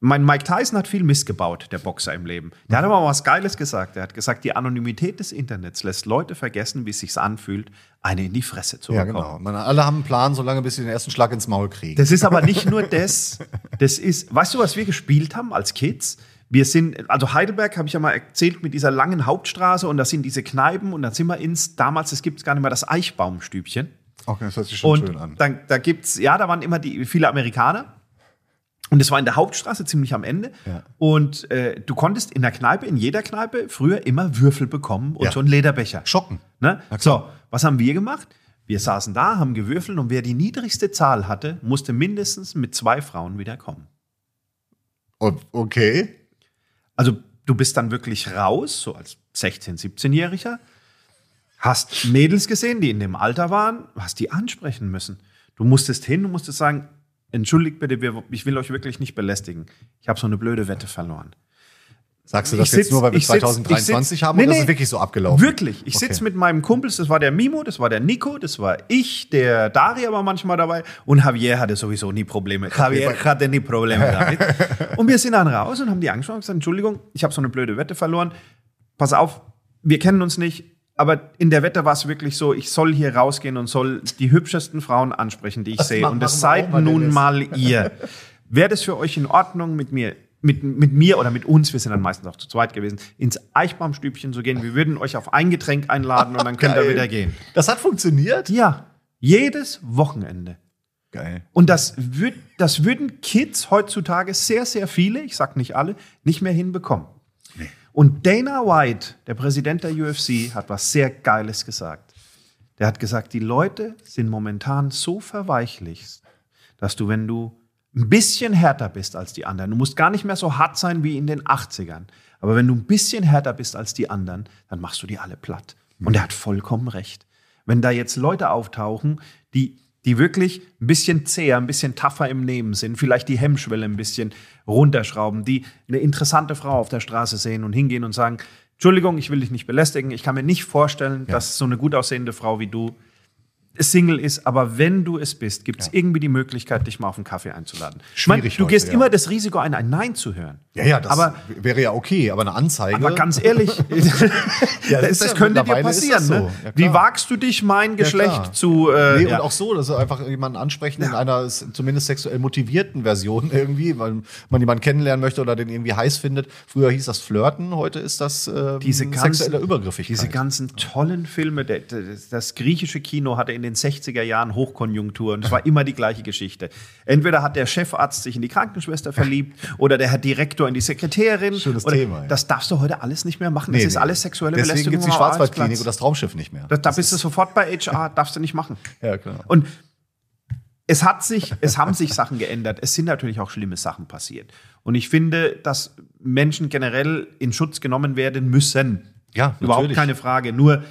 Mein Mike Tyson hat viel Mist gebaut, der Boxer im Leben. Der hat aber was Geiles gesagt. Er hat gesagt, die Anonymität des Internets lässt Leute vergessen, wie es sich anfühlt, eine in die Fresse zu Ja, bekommen. genau. Man, alle haben einen Plan, solange bis sie den ersten Schlag ins Maul kriegen. Das ist aber nicht nur das. Das ist, weißt du, was wir gespielt haben als Kids? Wir sind, also Heidelberg habe ich ja mal erzählt mit dieser langen Hauptstraße und da sind diese Kneipen und dann sind wir ins, damals, es gibt gar nicht mehr das Eichbaumstübchen. okay, das hört sich schon Und schön an. dann, da gibt's, ja, da waren immer die, viele Amerikaner. Und es war in der Hauptstraße ziemlich am Ende. Ja. Und äh, du konntest in der Kneipe, in jeder Kneipe, früher immer Würfel bekommen und Ja. so einen Lederbecher. Schocken. Ne? So, was haben wir gemacht? Wir saßen da, haben gewürfelt und wer die niedrigste Zahl hatte, musste mindestens mit zwei Frauen wieder kommen. Und, okay. Also du bist dann wirklich raus, so als 16-, 17-Jähriger, hast Mädels gesehen, die in dem Alter waren, hast die ansprechen müssen. Du musstest hin, du musstest sagen, entschuldigt bitte, ich will euch wirklich nicht belästigen. Ich habe so eine blöde Wette verloren. Sagst du das Ich jetzt sitz- nur, weil wir ich sitz- 2023 ich sitz- haben Nee, oder ist es wirklich so abgelaufen? Wirklich. Ich Okay. sitze mit meinem Kumpels, das war der Mimo, das war der Nico, das war ich, der Daria war manchmal dabei und Javier hatte sowieso nie Probleme. Javier hatte nie Probleme damit. und wir sind dann raus und haben die angeschaut und gesagt, Entschuldigung, ich habe so eine blöde Wette verloren. Pass auf, wir kennen uns nicht, aber in der Wette war es wirklich so, ich soll hier rausgehen und soll die hübschesten Frauen ansprechen, die ich sehe. Und das seid nun mal ihr. Wäre das für euch in Ordnung mit mir? Mit, mit mir oder mit uns, wir sind dann meistens auch zu zweit gewesen, ins Eichbaumstübchen zu gehen. Wir würden euch auf ein Getränk einladen und dann könnt ihr wieder gehen. Das hat funktioniert? Ja, jedes Wochenende. Geil. Und das, würd, das würden Kids heutzutage sehr, sehr viele, ich sag nicht alle, nicht mehr hinbekommen. Und Dana White, der Präsident der UFC, hat was sehr Geiles gesagt. Der hat gesagt, die Leute sind momentan so verweichlicht, dass du, wenn du ein bisschen härter bist als die anderen, du musst gar nicht mehr so hart sein wie in den 80ern, aber wenn du ein bisschen härter bist als die anderen, dann machst du die alle platt. Und er hat vollkommen recht. Wenn da jetzt Leute auftauchen, die, die wirklich ein bisschen zäher, ein bisschen tougher im Nehmen sind, vielleicht die Hemmschwelle ein bisschen runterschrauben, die eine interessante Frau auf der Straße sehen und hingehen und sagen, Entschuldigung, ich will dich nicht belästigen, ich kann mir nicht vorstellen, dass so eine gut aussehende Frau wie du Single ist, aber wenn du es bist, gibt es irgendwie die Möglichkeit, dich mal auf einen Kaffee einzuladen. Schwierig du heute, gehst ja. immer das Risiko ein, ein Nein zu hören. Ja, ja, das aber, wäre ja okay, aber eine Anzeige. aber ganz ehrlich, Ja, das, das ja- könnte dir passieren. das so. Ne? Ja. Wie wagst du dich, mein Geschlecht zu. Äh, Nee, ja. und auch so, dass wir einfach jemanden ansprechen in einer zumindest sexuell motivierten Version irgendwie, weil man jemanden kennenlernen möchte oder den irgendwie heiß findet. Früher hieß das Flirten, heute ist das ähm, diese ganzen, sexuelle Übergriffigkeit. Diese ganzen tollen Filme, das griechische Kino hatte in den 60er Jahren Hochkonjunktur und es war immer die gleiche Geschichte. Entweder hat der Chefarzt sich in die Krankenschwester verliebt oder der Herr Direktor in die Sekretärin. Schönes Thema, ja. Das darfst du heute alles nicht mehr machen. Nee, das ist nee. alles sexuelle Deswegen Belästigung. gibt es die Schwarzwaldklinik und das Traumschiff nicht mehr. Da, da bist du sofort bei HR, darfst du nicht machen. Ja, genau. Und es hat sich, es haben sich Sachen geändert. Es sind natürlich auch schlimme Sachen passiert. Und ich finde, dass Menschen generell in Schutz genommen werden müssen. Ja, Überhaupt natürlich. keine Frage. Nur,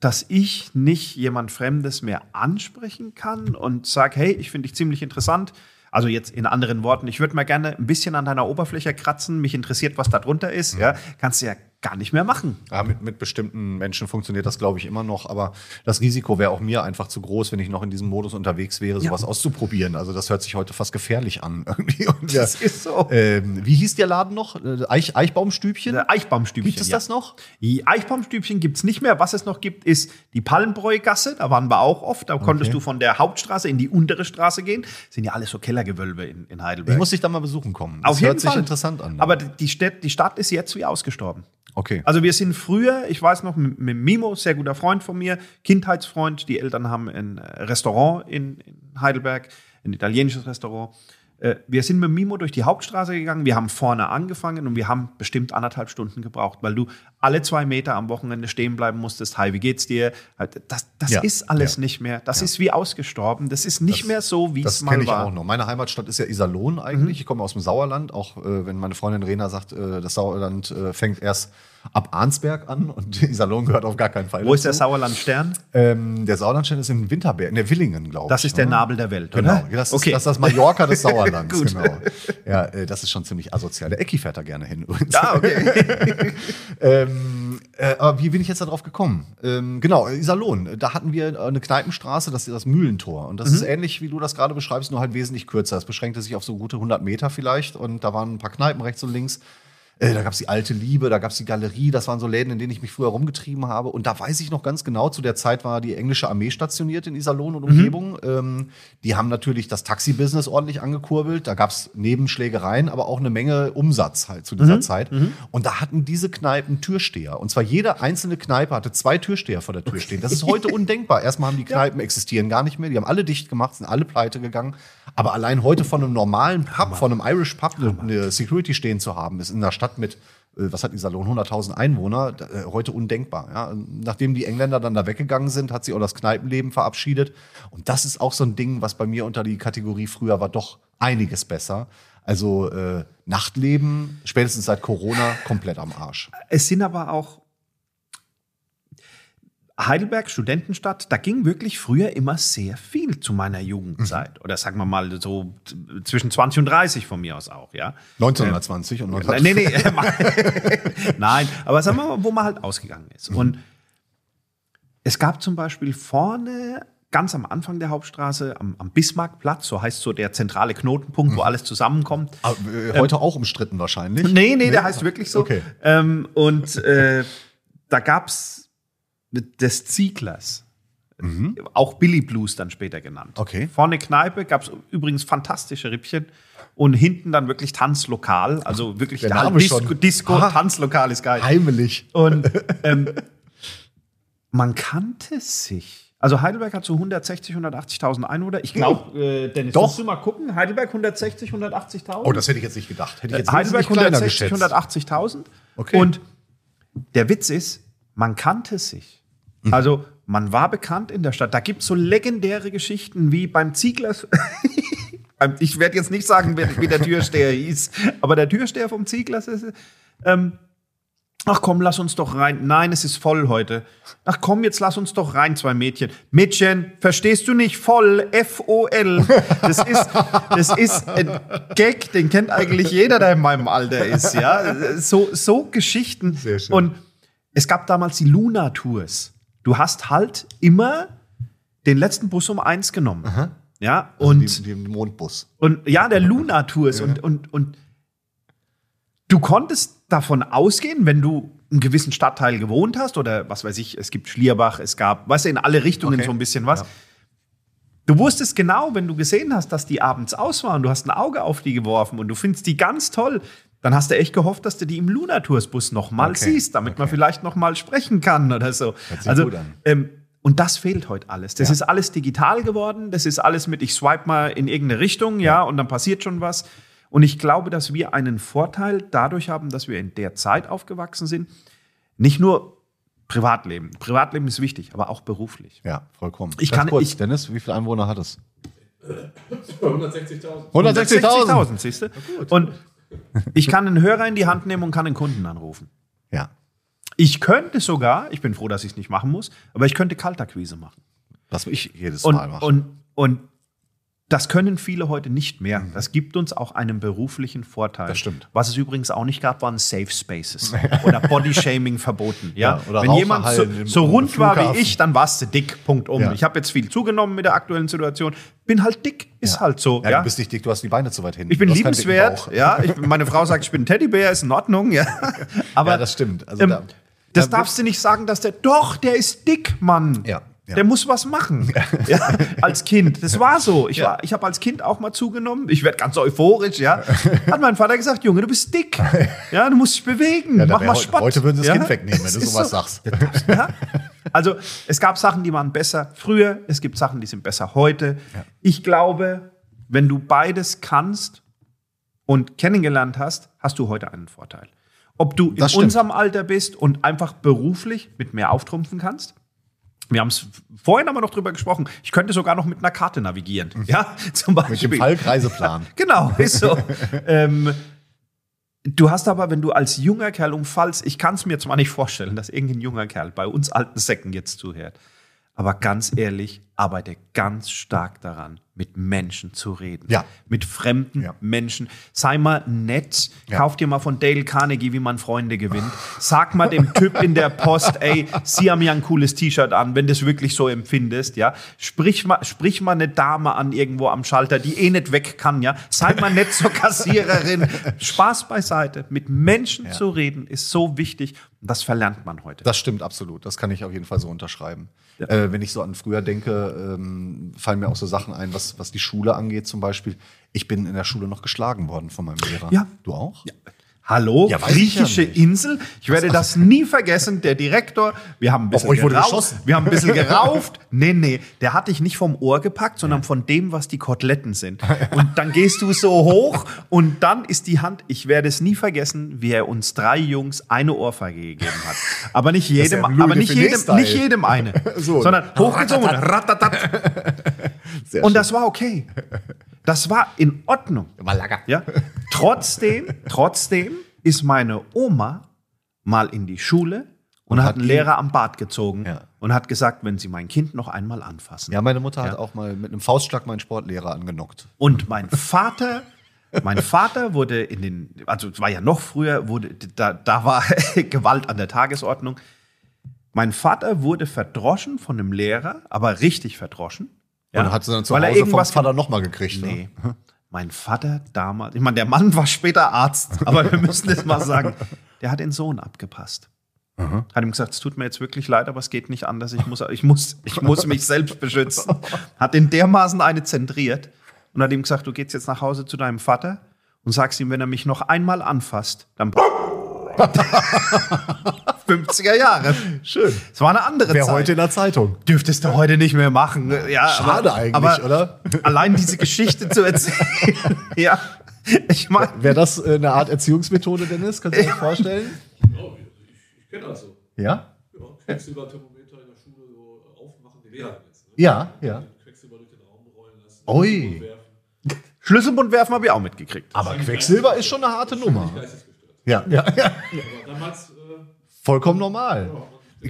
dass ich nicht jemand Fremdes mehr ansprechen kann und sage, hey, ich finde dich ziemlich interessant. Also jetzt in anderen Worten, ich würde mal gerne ein bisschen an deiner Oberfläche kratzen. Mich interessiert, was da drunter ist. Mhm. Ja, kannst du ja gar nicht mehr machen. Ja, mit, mit bestimmten Menschen funktioniert das, glaube ich, immer noch. Aber das Risiko wäre auch mir einfach zu groß, wenn ich noch in diesem Modus unterwegs wäre, sowas auszuprobieren. Also das hört sich heute fast gefährlich an. Irgendwie. Und ja, Das ist so. Ähm, wie hieß der Laden noch? Äh, Eich, Eichbaumstübchen? Äh, Eichbaumstübchen. Gibt es ja. das noch? Die Eichbaumstübchen gibt es nicht mehr. Was es noch gibt, ist die Palmbräugasse. Da waren wir auch oft. Da konntest du von der Hauptstraße in die untere Straße gehen. sind ja alles so Kellergewölbe in, in Heidelberg. Ich muss dich da mal besuchen kommen. Das Auf jeden hört sich Fall. interessant an. Aber die Stadt, die Stadt ist jetzt wie ausgestorben. Okay. Also wir sind früher, ich weiß noch, mit, Mimo, sehr guter Freund von mir, Kindheitsfreund. Die Eltern haben ein äh, Restaurant in, in Heidelberg, ein italienisches Restaurant. Äh, Wir sind mit Mimo durch die Hauptstraße gegangen, wir haben vorne angefangen und wir haben bestimmt anderthalb Stunden gebraucht, weil du alle zwei Meter am Wochenende stehen bleiben musstest. Hi, wie geht's dir? Halt, Das, das Ja, ist alles ja. nicht mehr. Das ist wie ausgestorben. Das ist nicht mehr so, wie es Das mal kenne ich war. auch noch. Meine Heimatstadt ist ja Iserlohn eigentlich. Ich komme aus dem Sauerland. Auch äh, wenn meine Freundin Rena sagt, äh, das Sauerland äh, fängt erst ab Arnsberg an und Iserlohn gehört auf gar keinen Fall. Wo ist der dazu. Sauerlandstern? Ähm, der Sauerlandstern ist in Winterberg, in der Willingen, glaube ich. Das ist der ne? Nabel der Welt, Genau, oder? das ist, okay. das ist das Mallorca des Sauerlands. Gut. genau. Ja, äh, das ist schon ziemlich asozial. Der Ecki fährt da gerne hin übrigens. ah, okay. Ähm, äh, aber wie bin ich jetzt darauf gekommen? Ähm, genau, Iserlohn. Da hatten wir eine Kneipenstraße, das ist das Mühlentor. Und das ist ähnlich, wie du das gerade beschreibst, nur halt wesentlich kürzer. Es beschränkte sich auf so gute 100 Meter vielleicht. Und da waren ein paar Kneipen rechts und links. Äh, da gab es die alte Liebe, da gab es die Galerie. Das waren so Läden, in denen ich mich früher rumgetrieben habe. Und da weiß ich noch ganz genau, zu der Zeit war die englische Armee stationiert in Iserlohn und Umgebung. Ähm, die haben natürlich das Taxi-Business ordentlich angekurbelt. Da gab es Nebenschlägereien, aber auch eine Menge Umsatz halt zu dieser Zeit. Und da hatten diese Kneipen Türsteher. Und zwar jede einzelne Kneipe hatte zwei Türsteher vor der Tür stehen. Das ist heute undenkbar. Erstmal haben die Kneipen existieren gar nicht mehr. Die haben alle dicht gemacht, sind alle pleite gegangen. Aber allein heute von einem normalen Pub, von einem Irish Pub, eine, Security stehen zu haben, ist in einer Stadt mit, äh, was hat Iserlohn, 100.000 Einwohner, äh, heute undenkbar. Ja? Nachdem die Engländer dann da weggegangen sind, hat sie auch das Kneipenleben verabschiedet. Und das ist auch so ein Ding, was bei mir unter die Kategorie früher war doch einiges besser. Also äh, Nachtleben, spätestens seit Corona, komplett am Arsch. Es sind aber auch Heidelberg, Studentenstadt, da ging wirklich früher immer sehr viel zu meiner Jugendzeit. Oder sagen wir mal so zwischen 20 und 30 von mir aus auch, ja. 1920 und 19 Nee, nee. Nein, aber sagen wir mal, wo man halt ausgegangen ist. Und es gab zum Beispiel vorne, ganz am Anfang der Hauptstraße, am, am Bismarckplatz, so heißt so der zentrale Knotenpunkt, wo alles zusammenkommt. Aber, äh, heute auch umstritten wahrscheinlich. Nee, nee, der heißt wirklich so. Okay. Ähm, und äh, da gab's des Zieglers. Auch Billy Blues dann später genannt. Mhm. Okay. Vorne Kneipe gab's übrigens fantastische Rippchen und hinten dann wirklich Tanzlokal, also wirklich Der Name Disco, schon. Disco Aha. Tanzlokal ist geil. Heimlich. Und ähm, man kannte sich. Also Heidelberg hat so 160, 180.000 Einwohner. Ich glaube, äh, Dennis, Doch. musst du mal gucken. Heidelberg 160, 180.000. Oh, das hätte ich jetzt nicht gedacht. Hätte ich jetzt Äh, Heidelberg wesentlich kleiner 160, geschätzt. 180.000. Okay. Und der Witz ist, man kannte sich. Mhm. Also man war bekannt in der Stadt. Da gibt es so legendäre Geschichten wie beim Zieglers. ich werde jetzt nicht sagen, wie der Türsteher hieß, aber der Türsteher vom Zieglers ist. Ähm, Ach komm, lass uns doch rein. Nein, es ist voll heute. Ach komm, jetzt lass uns doch rein, zwei Mädchen. Mädchen, verstehst du nicht? Voll, F-O-L. Das ist, das ist ein Gag, den kennt eigentlich jeder, der in meinem Alter ist. Ja, so, so Geschichten. Sehr schön. Und es gab damals die Luna Tours. Du hast halt immer den letzten Bus um eins genommen. Ja, und Und die, die Mondbus. und ja, der Luna Tours und, und, und du konntest davon ausgehen, wenn du einen gewissen Stadtteil gewohnt hast oder was weiß ich, es gibt Schlierbach, es gab, weißt du, in alle Richtungen Okay. so ein bisschen was. Du wusstest genau, wenn du gesehen hast, dass die abends aus waren, du hast ein Auge auf die geworfen und du findest die ganz toll, dann hast du echt gehofft, dass du die im Luna Tours Bus noch mal Okay. siehst, damit man vielleicht noch mal sprechen kann oder so. Also ähm, und das fehlt heute alles. Das ist alles digital geworden. Das ist alles mit, ich swipe mal in irgendeine Richtung, ja, und dann passiert schon was. Und ich glaube, dass wir einen Vorteil dadurch haben, dass wir in der Zeit aufgewachsen sind. Nicht nur Privatleben. Privatleben ist wichtig, aber auch beruflich. Ja, vollkommen. Ich Ganz kann- kurz, ich- Dennis, wie viele Einwohner hat es? 160.000. 160.000. siehst du? Und ich kann einen Hörer in die Hand nehmen und kann einen Kunden anrufen. Ja. Ich könnte sogar, ich bin froh, dass ich es nicht machen muss, aber ich könnte Kaltakquise machen. Was ich jedes Und, Mal mache. und, und das können viele heute nicht mehr. Mhm. Das gibt uns auch einen beruflichen Vorteil. Das stimmt. Was es übrigens auch nicht gab, waren Safe Spaces oder Bodyshaming verboten. Ja? Ja, Wenn jemand so, so rund war wie ich, dann warst du dick. Punkt um. Ja. Ich habe jetzt viel zugenommen mit der aktuellen Situation. Bin halt dick, ist ja. halt so. Ja, du bist nicht dick, du hast die Beine zu weit hinten. ich bin liebenswert. Ja, ich, meine Frau sagt, ich bin ein Teddybär, ist in Ordnung. Ja, aber Ja, das stimmt. Also ähm, da- das da darfst du nicht sagen, dass der. Doch, der ist dick, Mann. Ja, ja. Der muss was machen. Ja, als Kind. Das war so. Ich, Ja. war- ich habe als Kind auch mal zugenommen. Ich werde ganz euphorisch, ja. Hat mein Vater gesagt, Junge, du bist dick. Ja, du musst dich bewegen. Mach mal Sport. heute würden sie das? Kind wegnehmen, wenn du sowas so. sagst. Also, es gab Sachen, die waren besser früher. Es gibt Sachen, die sind besser heute. Ich glaube, wenn du beides kannst und kennengelernt hast, hast du heute einen Vorteil. Ob du in Das stimmt. unserem Alter bist und einfach beruflich mit mehr auftrumpfen kannst. Wir haben es vorhin haben wir noch drüber gesprochen. Ich könnte sogar noch mit einer Karte navigieren. Ja, zum Mhm. Mit Beispiel. dem Fallkreiseplan. Genau, ist so. ähm, Du hast aber, wenn du als junger Kerl umfallst, ich kann es mir zwar nicht vorstellen, dass irgendein junger Kerl bei uns alten Säcken jetzt zuhört, aber ganz ehrlich, arbeite ganz stark daran, mit Menschen zu reden. Ja. Mit fremden Ja. Menschen. Sei mal nett. Ja. Kauf dir mal von Dale Carnegie, wie man Freunde gewinnt. Sag mal dem Typ in der Post, ey, Sie haben ja ein cooles T-Shirt an, wenn du es wirklich so empfindest, ja. Sprich mal, sprich mal eine Dame an irgendwo am Schalter, die eh nicht weg kann, ja. Sei mal nett zur Kassiererin. Spaß beiseite. Mit Menschen zu reden ist so wichtig. Das verlernt man heute. Das stimmt absolut. Das kann ich auf jeden Fall so unterschreiben. Äh, wenn ich so an früher denke, ähm, fallen mir auch so Sachen ein, was, was die Schule angeht zum Beispiel. Ich bin in der Schule noch geschlagen worden von meinem Lehrer. Ja. Du auch? Hallo, Ja, weiß ich ja griechische. Insel. Ich werde das nie vergessen. Der Direktor, wir haben ein bisschen gerauft. Wir haben ein bisschen gerauft. Nee, nee, der hat dich nicht vom Ohr gepackt, sondern von dem, was die Koteletten sind. Und dann gehst du so hoch und dann ist die Hand, ich werde es nie vergessen, wie er uns drei Jungs eine Ohrfeige gegeben hat. Aber nicht jedem, ja aber nicht jedem, nicht jedem eine, So. sondern hochgezogen und ratatat. Sehr Und das war okay. Das war in Ordnung. Malaga. Ja? Trotzdem, trotzdem ist meine Oma mal in die Schule und, Und hat hat einen Lehrer am Bart gezogen Ja. und hat gesagt, wenn Sie mein Kind noch einmal anfassen. Ja, meine Mutter hat Ja. auch mal mit einem Faustschlag meinen Sportlehrer angenockt. Und mein Vater, mein Vater wurde in den, also es war ja noch früher, wurde, da, da war Gewalt an der Tagesordnung. Mein Vater wurde verdroschen von einem Lehrer, aber richtig verdroschen. Und hat sie dann zu weil Hause vom Vater nochmal gekriegt. Ne? Nee. Mein Vater damals, ich meine, der Mann war später Arzt, aber wir müssen es mal sagen, der hat den Sohn abgepasst. Hat ihm gesagt, es tut mir jetzt wirklich leid, aber es geht nicht anders. Ich muss, ich muss, ich muss mich selbst beschützen. Hat den dermaßen eine zentriert und hat ihm gesagt, du gehst jetzt nach Hause zu deinem Vater und sagst ihm, wenn er mich noch einmal anfasst, dann 50er Jahre. Schön. Es war eine andere Wer Zeit. heute in der Zeitung. Dürftest du heute nicht mehr machen. Ja, Schade aber, eigentlich, aber oder? Allein diese Geschichte zu erzählen. ja. Ich meine, Wäre das äh, eine Art Erziehungsmethode, Dennis? Kannst du dir das vorstellen? Ja, ich, ich, ich kenne das so. Ja? Ja, Quecksilberthermometer in der Schule so aufmachen, die Lehrer jetzt. Ne? Ja, ja. Quecksilber durch den Raum rollen lassen. Ui. Schlüsselbund werfen habe ich auch mitgekriegt. Aber Quecksilber ist schon eine harte Nummer. Geistesgestört. Ja, ja, ja. Aber damals, äh, Vollkommen normal.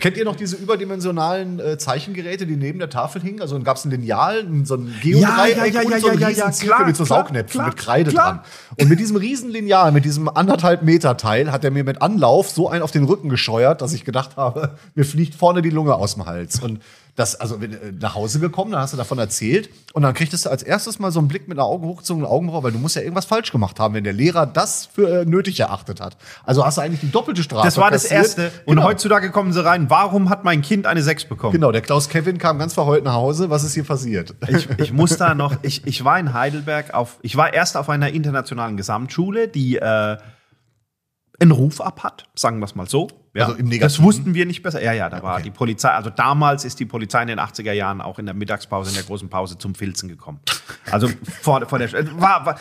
Kennt ihr noch diese überdimensionalen äh, Zeichengeräte, die neben der Tafel hingen? Also dann gab es ein Lineal, ein- so ein Geodreieck Ja, ja, ja, und so einen ja, ja, riesen ja, Zirkel klar, mit so klar, Saugnäpfen klar, mit Kreide klar. dran. Und mit diesem riesen Lineal, mit diesem anderthalb Meter Teil, hat er mir mit Anlauf so einen auf den Rücken gescheuert, dass ich gedacht habe, mir fliegt vorne die Lunge aus dem Hals. Und das, also wenn, äh, nach Hause gekommen, dann hast du davon erzählt und dann kriegtest du als erstes mal so einen Blick mit einer Augen hochgezogenen Augenbraue, weil du musst ja irgendwas falsch gemacht haben, wenn der Lehrer das für äh, nötig erachtet hat. Also hast du eigentlich die doppelte Strafe Das war das kassiert. Erste. Und Genau. heutzutage kommen sie rein. Warum hat mein Kind eine 6 bekommen? Genau, der Klaus Kevin kam ganz verheult nach Hause. Was ist hier passiert? Ich, ich muss da noch, ich, ich war in Heidelberg auf, ich war erst auf einer internationalen Gesamtschule, die äh, einen Ruf ab hat, sagen wir es mal so. Ja, Also im das Negativen? wussten wir nicht besser. Ja, ja, da war die Polizei, also damals ist die Polizei in den 80er Jahren auch in der Mittagspause, in der großen Pause zum Filzen gekommen. Also vor, vor der, war, war,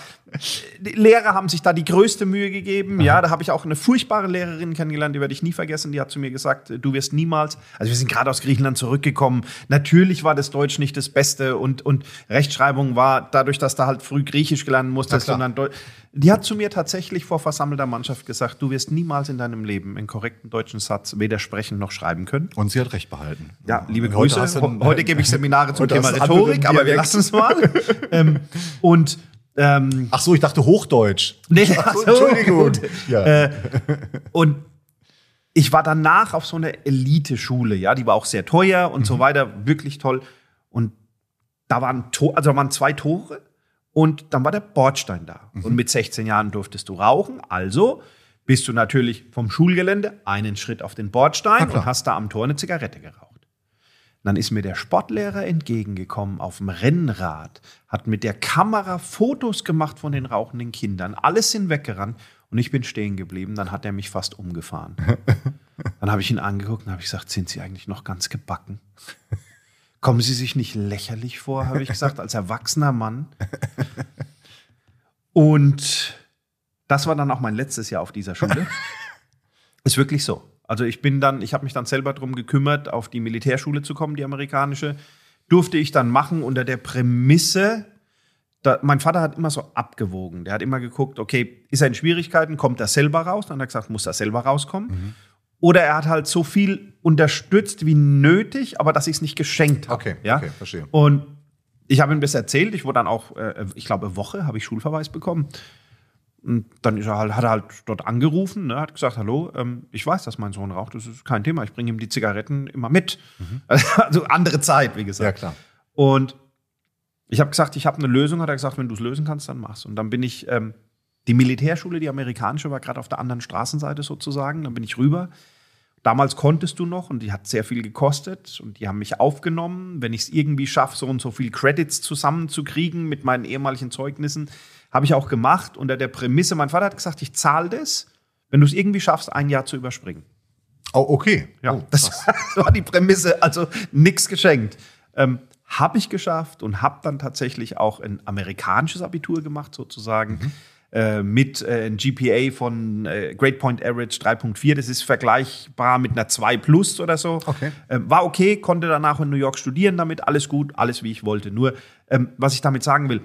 die Lehrer haben sich da die größte Mühe gegeben. Ja, da habe ich auch eine furchtbare Lehrerin kennengelernt, die werde ich nie vergessen. Die hat zu mir gesagt, du wirst niemals, also wir sind gerade aus Griechenland zurückgekommen. Natürlich war das Deutsch nicht das Beste und, und Rechtschreibung war dadurch, dass du halt früh Griechisch gelernt musstest, klar. sondern Deu die hat zu mir tatsächlich vor versammelter Mannschaft gesagt, du wirst niemals in deinem Leben einen korrekten deutschen Satz weder sprechen noch schreiben können. Und sie hat recht behalten. Ja, liebe heute Grüße. Heute, heute gebe ich Seminare zum Thema Rhetorik, aber wir lassen es mal. ähm, und ähm, Ach so, ich dachte Hochdeutsch. nee, Ach so, ach so, Entschuldigung. Ja. Äh, und ich war danach auf so einer Elite-Schule, ja, die war auch sehr teuer und so weiter, wirklich toll. Und da waren, Tor, also da waren zwei Tore und dann war der Bordstein da. Und mit 16 Jahren durftest du rauchen, also bist du natürlich vom Schulgelände einen Schritt auf den Bordstein und hast da am Tor eine Zigarette geraucht. Dann ist mir der Sportlehrer entgegengekommen auf dem Rennrad, hat mit der Kamera Fotos gemacht von den rauchenden Kindern. Alles sind weggerannt und ich bin stehen geblieben. Dann hat er mich fast umgefahren. Dann habe ich ihn angeguckt und habe gesagt, sind Sie eigentlich noch ganz gebacken? Kommen Sie sich nicht lächerlich vor, habe ich gesagt, als erwachsener Mann. Und das war dann auch mein letztes Jahr auf dieser Schule. Ist wirklich so. Also ich bin dann, ich habe mich dann selber darum gekümmert, auf die Militärschule zu kommen, die amerikanische. Durfte ich dann machen unter der Prämisse, da, mein Vater hat immer so abgewogen. Der hat immer geguckt, okay, ist er in Schwierigkeiten, kommt er selber raus? Dann hat er gesagt, muss er selber rauskommen. Mhm. Oder er hat halt so viel unterstützt wie nötig, aber dass ich es nicht geschenkt habe. Okay, ja? okay, verstehe. Und ich habe ihm das erzählt. Ich wurde dann auch, äh, ich glaube, eine Woche habe ich Schulverweis bekommen. Und dann ist er halt, hat er halt dort angerufen, ne, hat gesagt, hallo, ähm, ich weiß, dass mein Sohn raucht, das ist kein Thema, ich bringe ihm die Zigaretten immer mit. Also andere Zeit, wie gesagt. Mhm. Ja, klar. Und ich habe gesagt, ich habe eine Lösung, hat er gesagt, wenn du es lösen kannst, dann mach's. Und dann bin ich, ähm, die Militärschule, die amerikanische, war gerade auf der anderen Straßenseite sozusagen, dann bin ich rüber. Damals konntest du noch und die hat sehr viel gekostet und die haben mich aufgenommen. Wenn ich es irgendwie schaffe, so und so viel Credits zusammenzukriegen mit meinen ehemaligen Zeugnissen, habe ich auch gemacht unter der Prämisse, mein Vater hat gesagt, ich zahle das, wenn du es irgendwie schaffst, ein Jahr zu überspringen. Oh, okay. Ja, oh, das war die Prämisse, also nichts geschenkt. Ähm, habe ich geschafft und habe dann tatsächlich auch ein amerikanisches Abitur gemacht, sozusagen, Mhm. äh, mit äh, einem GPA von äh, Grade Point Average 3.4. Das ist vergleichbar mit einer 2 Plus oder so. Okay. Ähm, war okay, konnte danach in New York studieren damit, alles gut, alles wie ich wollte. Nur, ähm, was ich damit sagen will,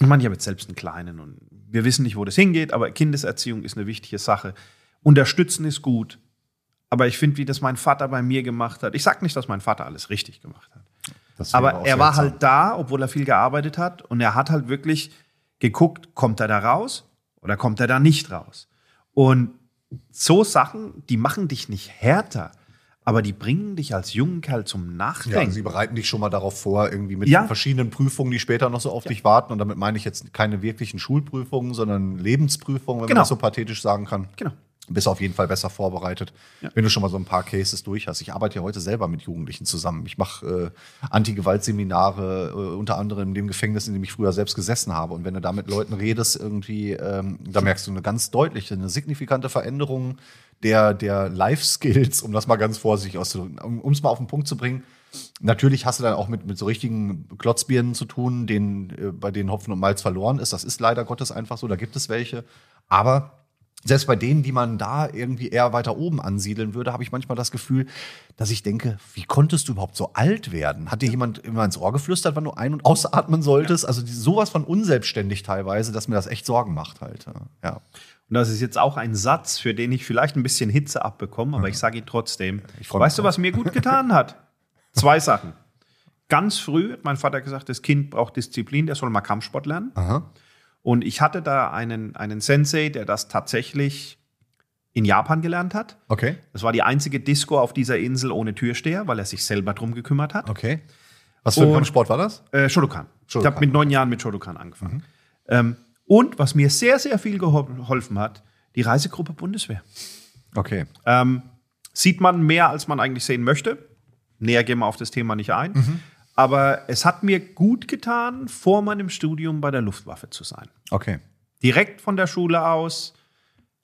ich meine, ich habe jetzt selbst einen Kleinen und wir wissen nicht, wo das hingeht, aber Kindeserziehung ist eine wichtige Sache. Unterstützen ist gut. Aber ich finde, wie das mein Vater bei mir gemacht hat. Ich sage nicht, dass mein Vater alles richtig gemacht hat. Aber er war halt da, obwohl er viel gearbeitet hat. Und er hat halt wirklich geguckt, kommt er da raus oder kommt er da nicht raus. Und so Sachen, die machen dich nicht härter, aber die bringen dich als jungen Kerl zum Ja, Nachdenken. sie bereiten dich schon mal darauf vor, irgendwie mit Ja. verschiedenen Prüfungen, die später noch so auf dich warten. Und damit meine ich jetzt keine wirklichen Schulprüfungen, sondern Lebensprüfungen, wenn Genau. man das so pathetisch sagen kann. Genau. Bist auf jeden Fall besser vorbereitet, Ja. wenn du schon mal so ein paar Cases durch hast. Ich arbeite ja heute selber mit Jugendlichen zusammen. Ich mache äh, Anti-Gewalt-Seminare, äh, unter anderem in dem Gefängnis, in dem ich früher selbst gesessen habe. Und wenn du da mit Leuten redest, irgendwie, ähm, da merkst du eine ganz deutliche, eine signifikante Veränderung der, der Life-Skills, um das mal ganz vorsichtig auszudrücken, um es mal auf den Punkt zu bringen. Natürlich hast du dann auch mit, mit so richtigen Klotzbirnen zu tun, denen, äh, bei denen Hopfen und Malz verloren ist. Das ist leider Gottes einfach so, da gibt es welche. Aber selbst bei denen, die man da irgendwie eher weiter oben ansiedeln würde, habe ich manchmal das Gefühl, dass ich denke, wie konntest du überhaupt so alt werden? Hat dir jemand immer ins Ohr geflüstert, wann du ein- und ausatmen solltest? Also sowas von unselbstständig teilweise, dass mir das echt Sorgen macht halt. Ja. Und das ist jetzt auch ein Satz, für den ich vielleicht ein bisschen Hitze abbekomme, aber ich sage ihn trotzdem. Weißt du, was mir gut getan hat? Zwei Sachen. Ganz früh hat mein Vater gesagt, das Kind braucht Disziplin, der soll mal Kampfsport lernen. Aha. Und ich hatte da einen, einen Sensei, der das tatsächlich in Japan gelernt hat. Okay. Das war die einzige Disco auf dieser Insel ohne Türsteher, weil er sich selber drum gekümmert hat. Okay. Was für ein Kampfsport war das? Äh, Shotokan. Ich Shotokan. habe mit neun Jahren mit Shotokan angefangen. Ähm, und was mir sehr, sehr viel gehol- geholfen hat, die Reisegruppe Bundeswehr. Okay. Ähm, sieht man mehr, als man eigentlich sehen möchte. Näher gehen wir auf das Thema nicht ein. Mhm. Aber es hat mir gut getan, vor meinem Studium bei der Luftwaffe zu sein. Okay. Direkt von der Schule aus.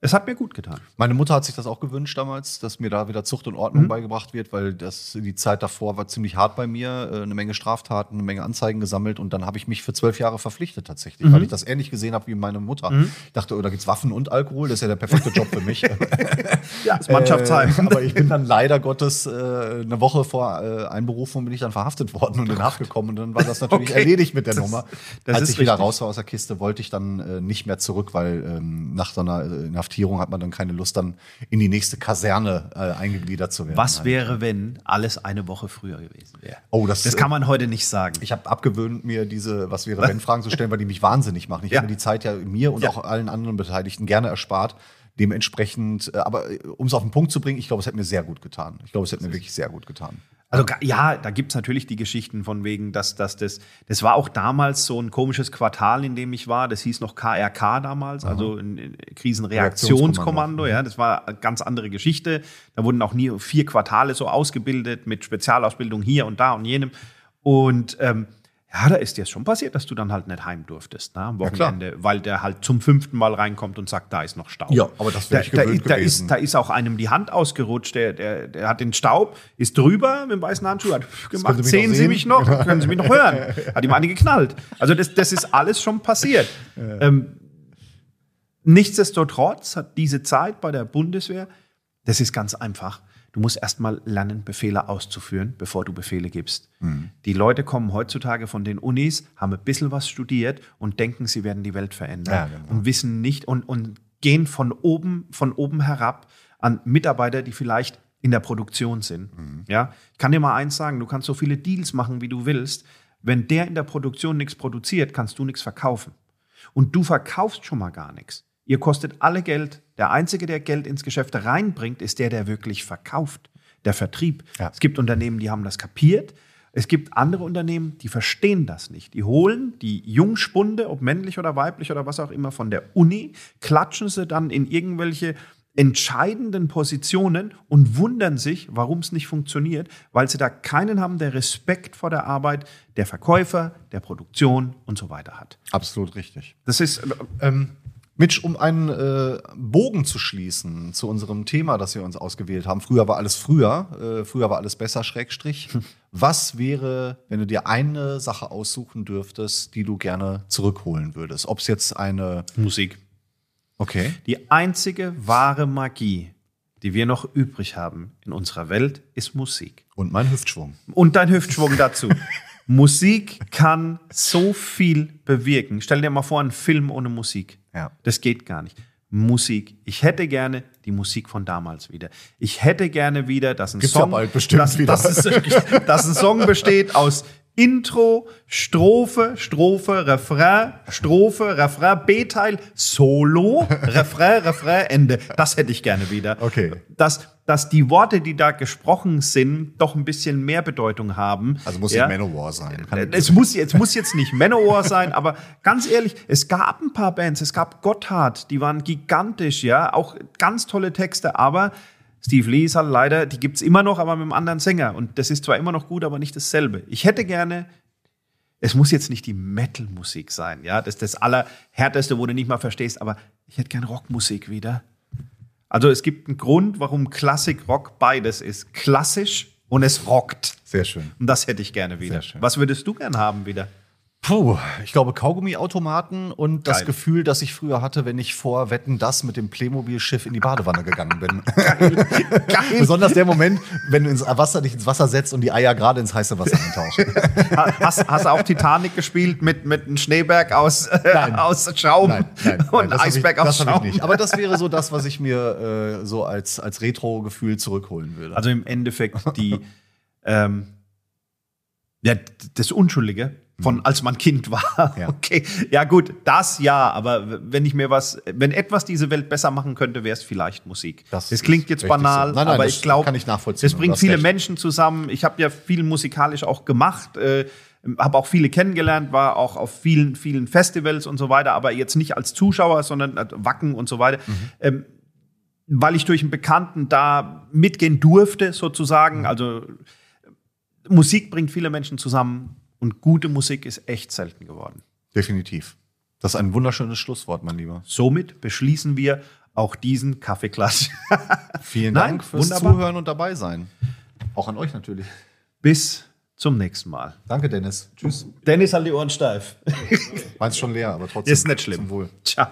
Es hat mir gut getan. Meine Mutter hat sich das auch gewünscht damals, dass mir da wieder Zucht und Ordnung Mhm. beigebracht wird, weil das die Zeit davor war ziemlich hart bei mir, äh, eine Menge Straftaten, eine Menge Anzeigen gesammelt und dann habe ich mich für zwölf Jahre verpflichtet tatsächlich, Mhm. weil ich das ähnlich gesehen habe wie meine Mutter. Ich dachte, oh, da gibt's Waffen und Alkohol, das ist ja der perfekte Job für mich. Ja, das Mannschaftsheim. Äh, aber ich bin dann leider Gottes äh, eine Woche vor äh, Einberufung bin ich dann verhaftet worden und in Haft gekommen und dann war das natürlich Okay. erledigt mit der Das- Nummer. das Als ist ich wieder richtig. raus war aus der Kiste, wollte ich dann äh, nicht mehr zurück, weil ähm, nach so einer äh, Inhaftierung hat man dann keine Lust, dann in die nächste Kaserne äh, eingegliedert zu werden. Was wäre, wenn alles eine Woche früher gewesen wäre? Oh, das, Das kann man heute nicht sagen. Ich habe abgewöhnt, mir diese Was wäre wenn Fragen zu stellen, weil die mich wahnsinnig machen. Ich Ja. habe mir die Zeit ja mir und Ja. auch allen anderen Beteiligten gerne erspart. Dementsprechend, äh, aber um es auf den Punkt zu bringen, ich glaube, es hätte mir sehr gut getan. Ich glaube, es hätte mir wirklich sehr gut getan. Also ja, da gibt's natürlich die Geschichten von wegen, dass, dass das, das war auch damals so ein komisches Quartal, in dem ich war. Das hieß noch KRK damals, also ein ein Krisenreaktionskommando. Ja, das war eine ganz andere Geschichte. Da wurden auch nie vier Quartale so ausgebildet mit Spezialausbildung hier und da und jenem. Und ähm, ja, da ist dir schon passiert, dass du dann halt nicht heim durftest ne, am Ja. Wochenende, weil der halt zum fünften Mal reinkommt und sagt, da ist noch Staub. Ja, aber das wäre da, ich da, da, ist, da ist auch einem die Hand ausgerutscht, der, der, der hat den Staub, ist drüber mit dem weißen Handschuh, hat gemacht, Sie sehen noch Sie sehen? mich noch, können Sie mich noch hören. Hat ihm eine geknallt. Also das, das ist alles schon passiert. Ähm, nichtsdestotrotz hat diese Zeit bei der Bundeswehr, das ist ganz einfach. Du musst erstmal lernen, Befehle auszuführen, bevor du Befehle gibst. Die Leute kommen heutzutage von den Unis, haben ein bisschen was studiert und denken, sie werden die Welt verändern Ja, genau. und wissen nicht und, und gehen von oben, von oben herab an Mitarbeiter, die vielleicht in der Produktion sind. Ja, ich kann dir mal eins sagen, du kannst so viele Deals machen, wie du willst. Wenn der in der Produktion nichts produziert, kannst du nichts verkaufen. Und du verkaufst schon mal gar nichts. Ihr kostet alle Geld. Der Einzige, der Geld ins Geschäft reinbringt, ist der, der wirklich verkauft. Der Vertrieb. Ja. Es gibt Unternehmen, die haben das kapiert. Es gibt andere Unternehmen, die verstehen das nicht. Die holen die Jungspunde, ob männlich oder weiblich oder was auch immer, von der Uni, klatschen sie dann in irgendwelche entscheidenden Positionen und wundern sich, warum es nicht funktioniert, weil sie da keinen haben, der Respekt vor der Arbeit der Verkäufer, der Produktion und so weiter hat. Absolut richtig. Das ist Ähm, Mitch, um einen äh, Bogen zu schließen zu unserem Thema, das wir uns ausgewählt haben. Früher war alles früher, äh, früher war alles besser, Schrägstrich. Was wäre, wenn du dir eine Sache aussuchen dürftest, die du gerne zurückholen würdest? Ob es jetzt eine. Musik. Okay. Die einzige wahre Magie, die wir noch übrig haben in unserer Welt, ist Musik. Und mein Hüftschwung. Und dein Hüftschwung dazu. Musik kann so viel bewirken. Stell dir mal vor, ein Film ohne Musik. Ja. Das geht gar nicht. Musik. Ich hätte gerne die Musik von damals wieder. Ich hätte gerne wieder, dass ein Gibt's ja Song, bald bestimmt dass, wieder. Dass, dass ein Song besteht aus Intro, Strophe, Strophe, Refrain, Strophe, Refrain, B-Teil, Solo, Refrain, Refrain, Ende. Das hätte ich gerne wieder. Okay. Dass, dass die Worte, die da gesprochen sind, doch ein bisschen mehr Bedeutung haben. Also muss ja? nicht Manowar sein. Kann- Es muss, es muss jetzt nicht Manowar sein, aber ganz ehrlich, es gab ein paar Bands, es gab Gotthard, die waren gigantisch, ja, auch ganz tolle Texte, aber Steve Lee ist halt leider, die gibt es immer noch, aber mit einem anderen Sänger. Und das ist zwar immer noch gut, aber nicht dasselbe. Ich hätte gerne, es muss jetzt nicht die Metal-Musik sein, ja, das ist das Allerhärteste, wo du nicht mal verstehst, aber ich hätte gerne Rockmusik wieder. Also es gibt einen Grund, warum Klassik Rock beides ist. Klassisch und es rockt. Sehr schön. Und das hätte ich gerne wieder. Sehr schön. Was würdest du gern haben wieder? Puh, ich glaube Kaugummiautomaten und das Geil. Gefühl, das ich früher hatte, wenn ich vor Wetten das mit dem Playmobil-Schiff in die Badewanne gegangen bin. Geil. Besonders der Moment, wenn du ins Wasser dich ins Wasser setzt und die Eier gerade ins heiße Wasser eintauchen. Hast, hast du auch Titanic gespielt mit, mit einem Schneeberg aus, äh, aus Schaum Nein, nein, nein, und das Eisberg ich, aus das Schaum? ich nicht. Aber das wäre so das, was ich mir äh, so als, als Retro-Gefühl zurückholen würde. Also im Endeffekt die, ähm, ja, das Unschuldige von als man Kind war. Mhm. Ja. Okay, ja gut, das ja, aber wenn ich mir was, wenn etwas diese Welt besser machen könnte, wäre es vielleicht Musik. Das Das, klingt jetzt banal, so. Nein, nein, aber ich glaube, kann ich nachvollziehen. Das Du bringt viele recht. Menschen zusammen. Ich habe ja viel musikalisch auch gemacht. Äh, habe auch viele kennengelernt, war auch auf vielen, vielen Festivals und so weiter, aber jetzt nicht als Zuschauer, sondern als Wacken und so weiter. Mhm. Ähm, weil ich durch einen Bekannten da mitgehen durfte, sozusagen. Mhm. Also Musik bringt viele Menschen zusammen und gute Musik ist echt selten geworden. Definitiv. Das ist ein wunderschönes Schlusswort, mein Lieber. Somit beschließen wir auch diesen Kaffeeklatsch. Vielen Nein, Dank fürs wunderbar. Zuhören und dabei sein. Auch an euch natürlich. Bis zum nächsten Mal. Danke, Dennis. Tschüss. Dennis hat die Ohren steif. Meins schon leer, aber trotzdem. Ist nicht schlimm. Zum Wohl. Ciao.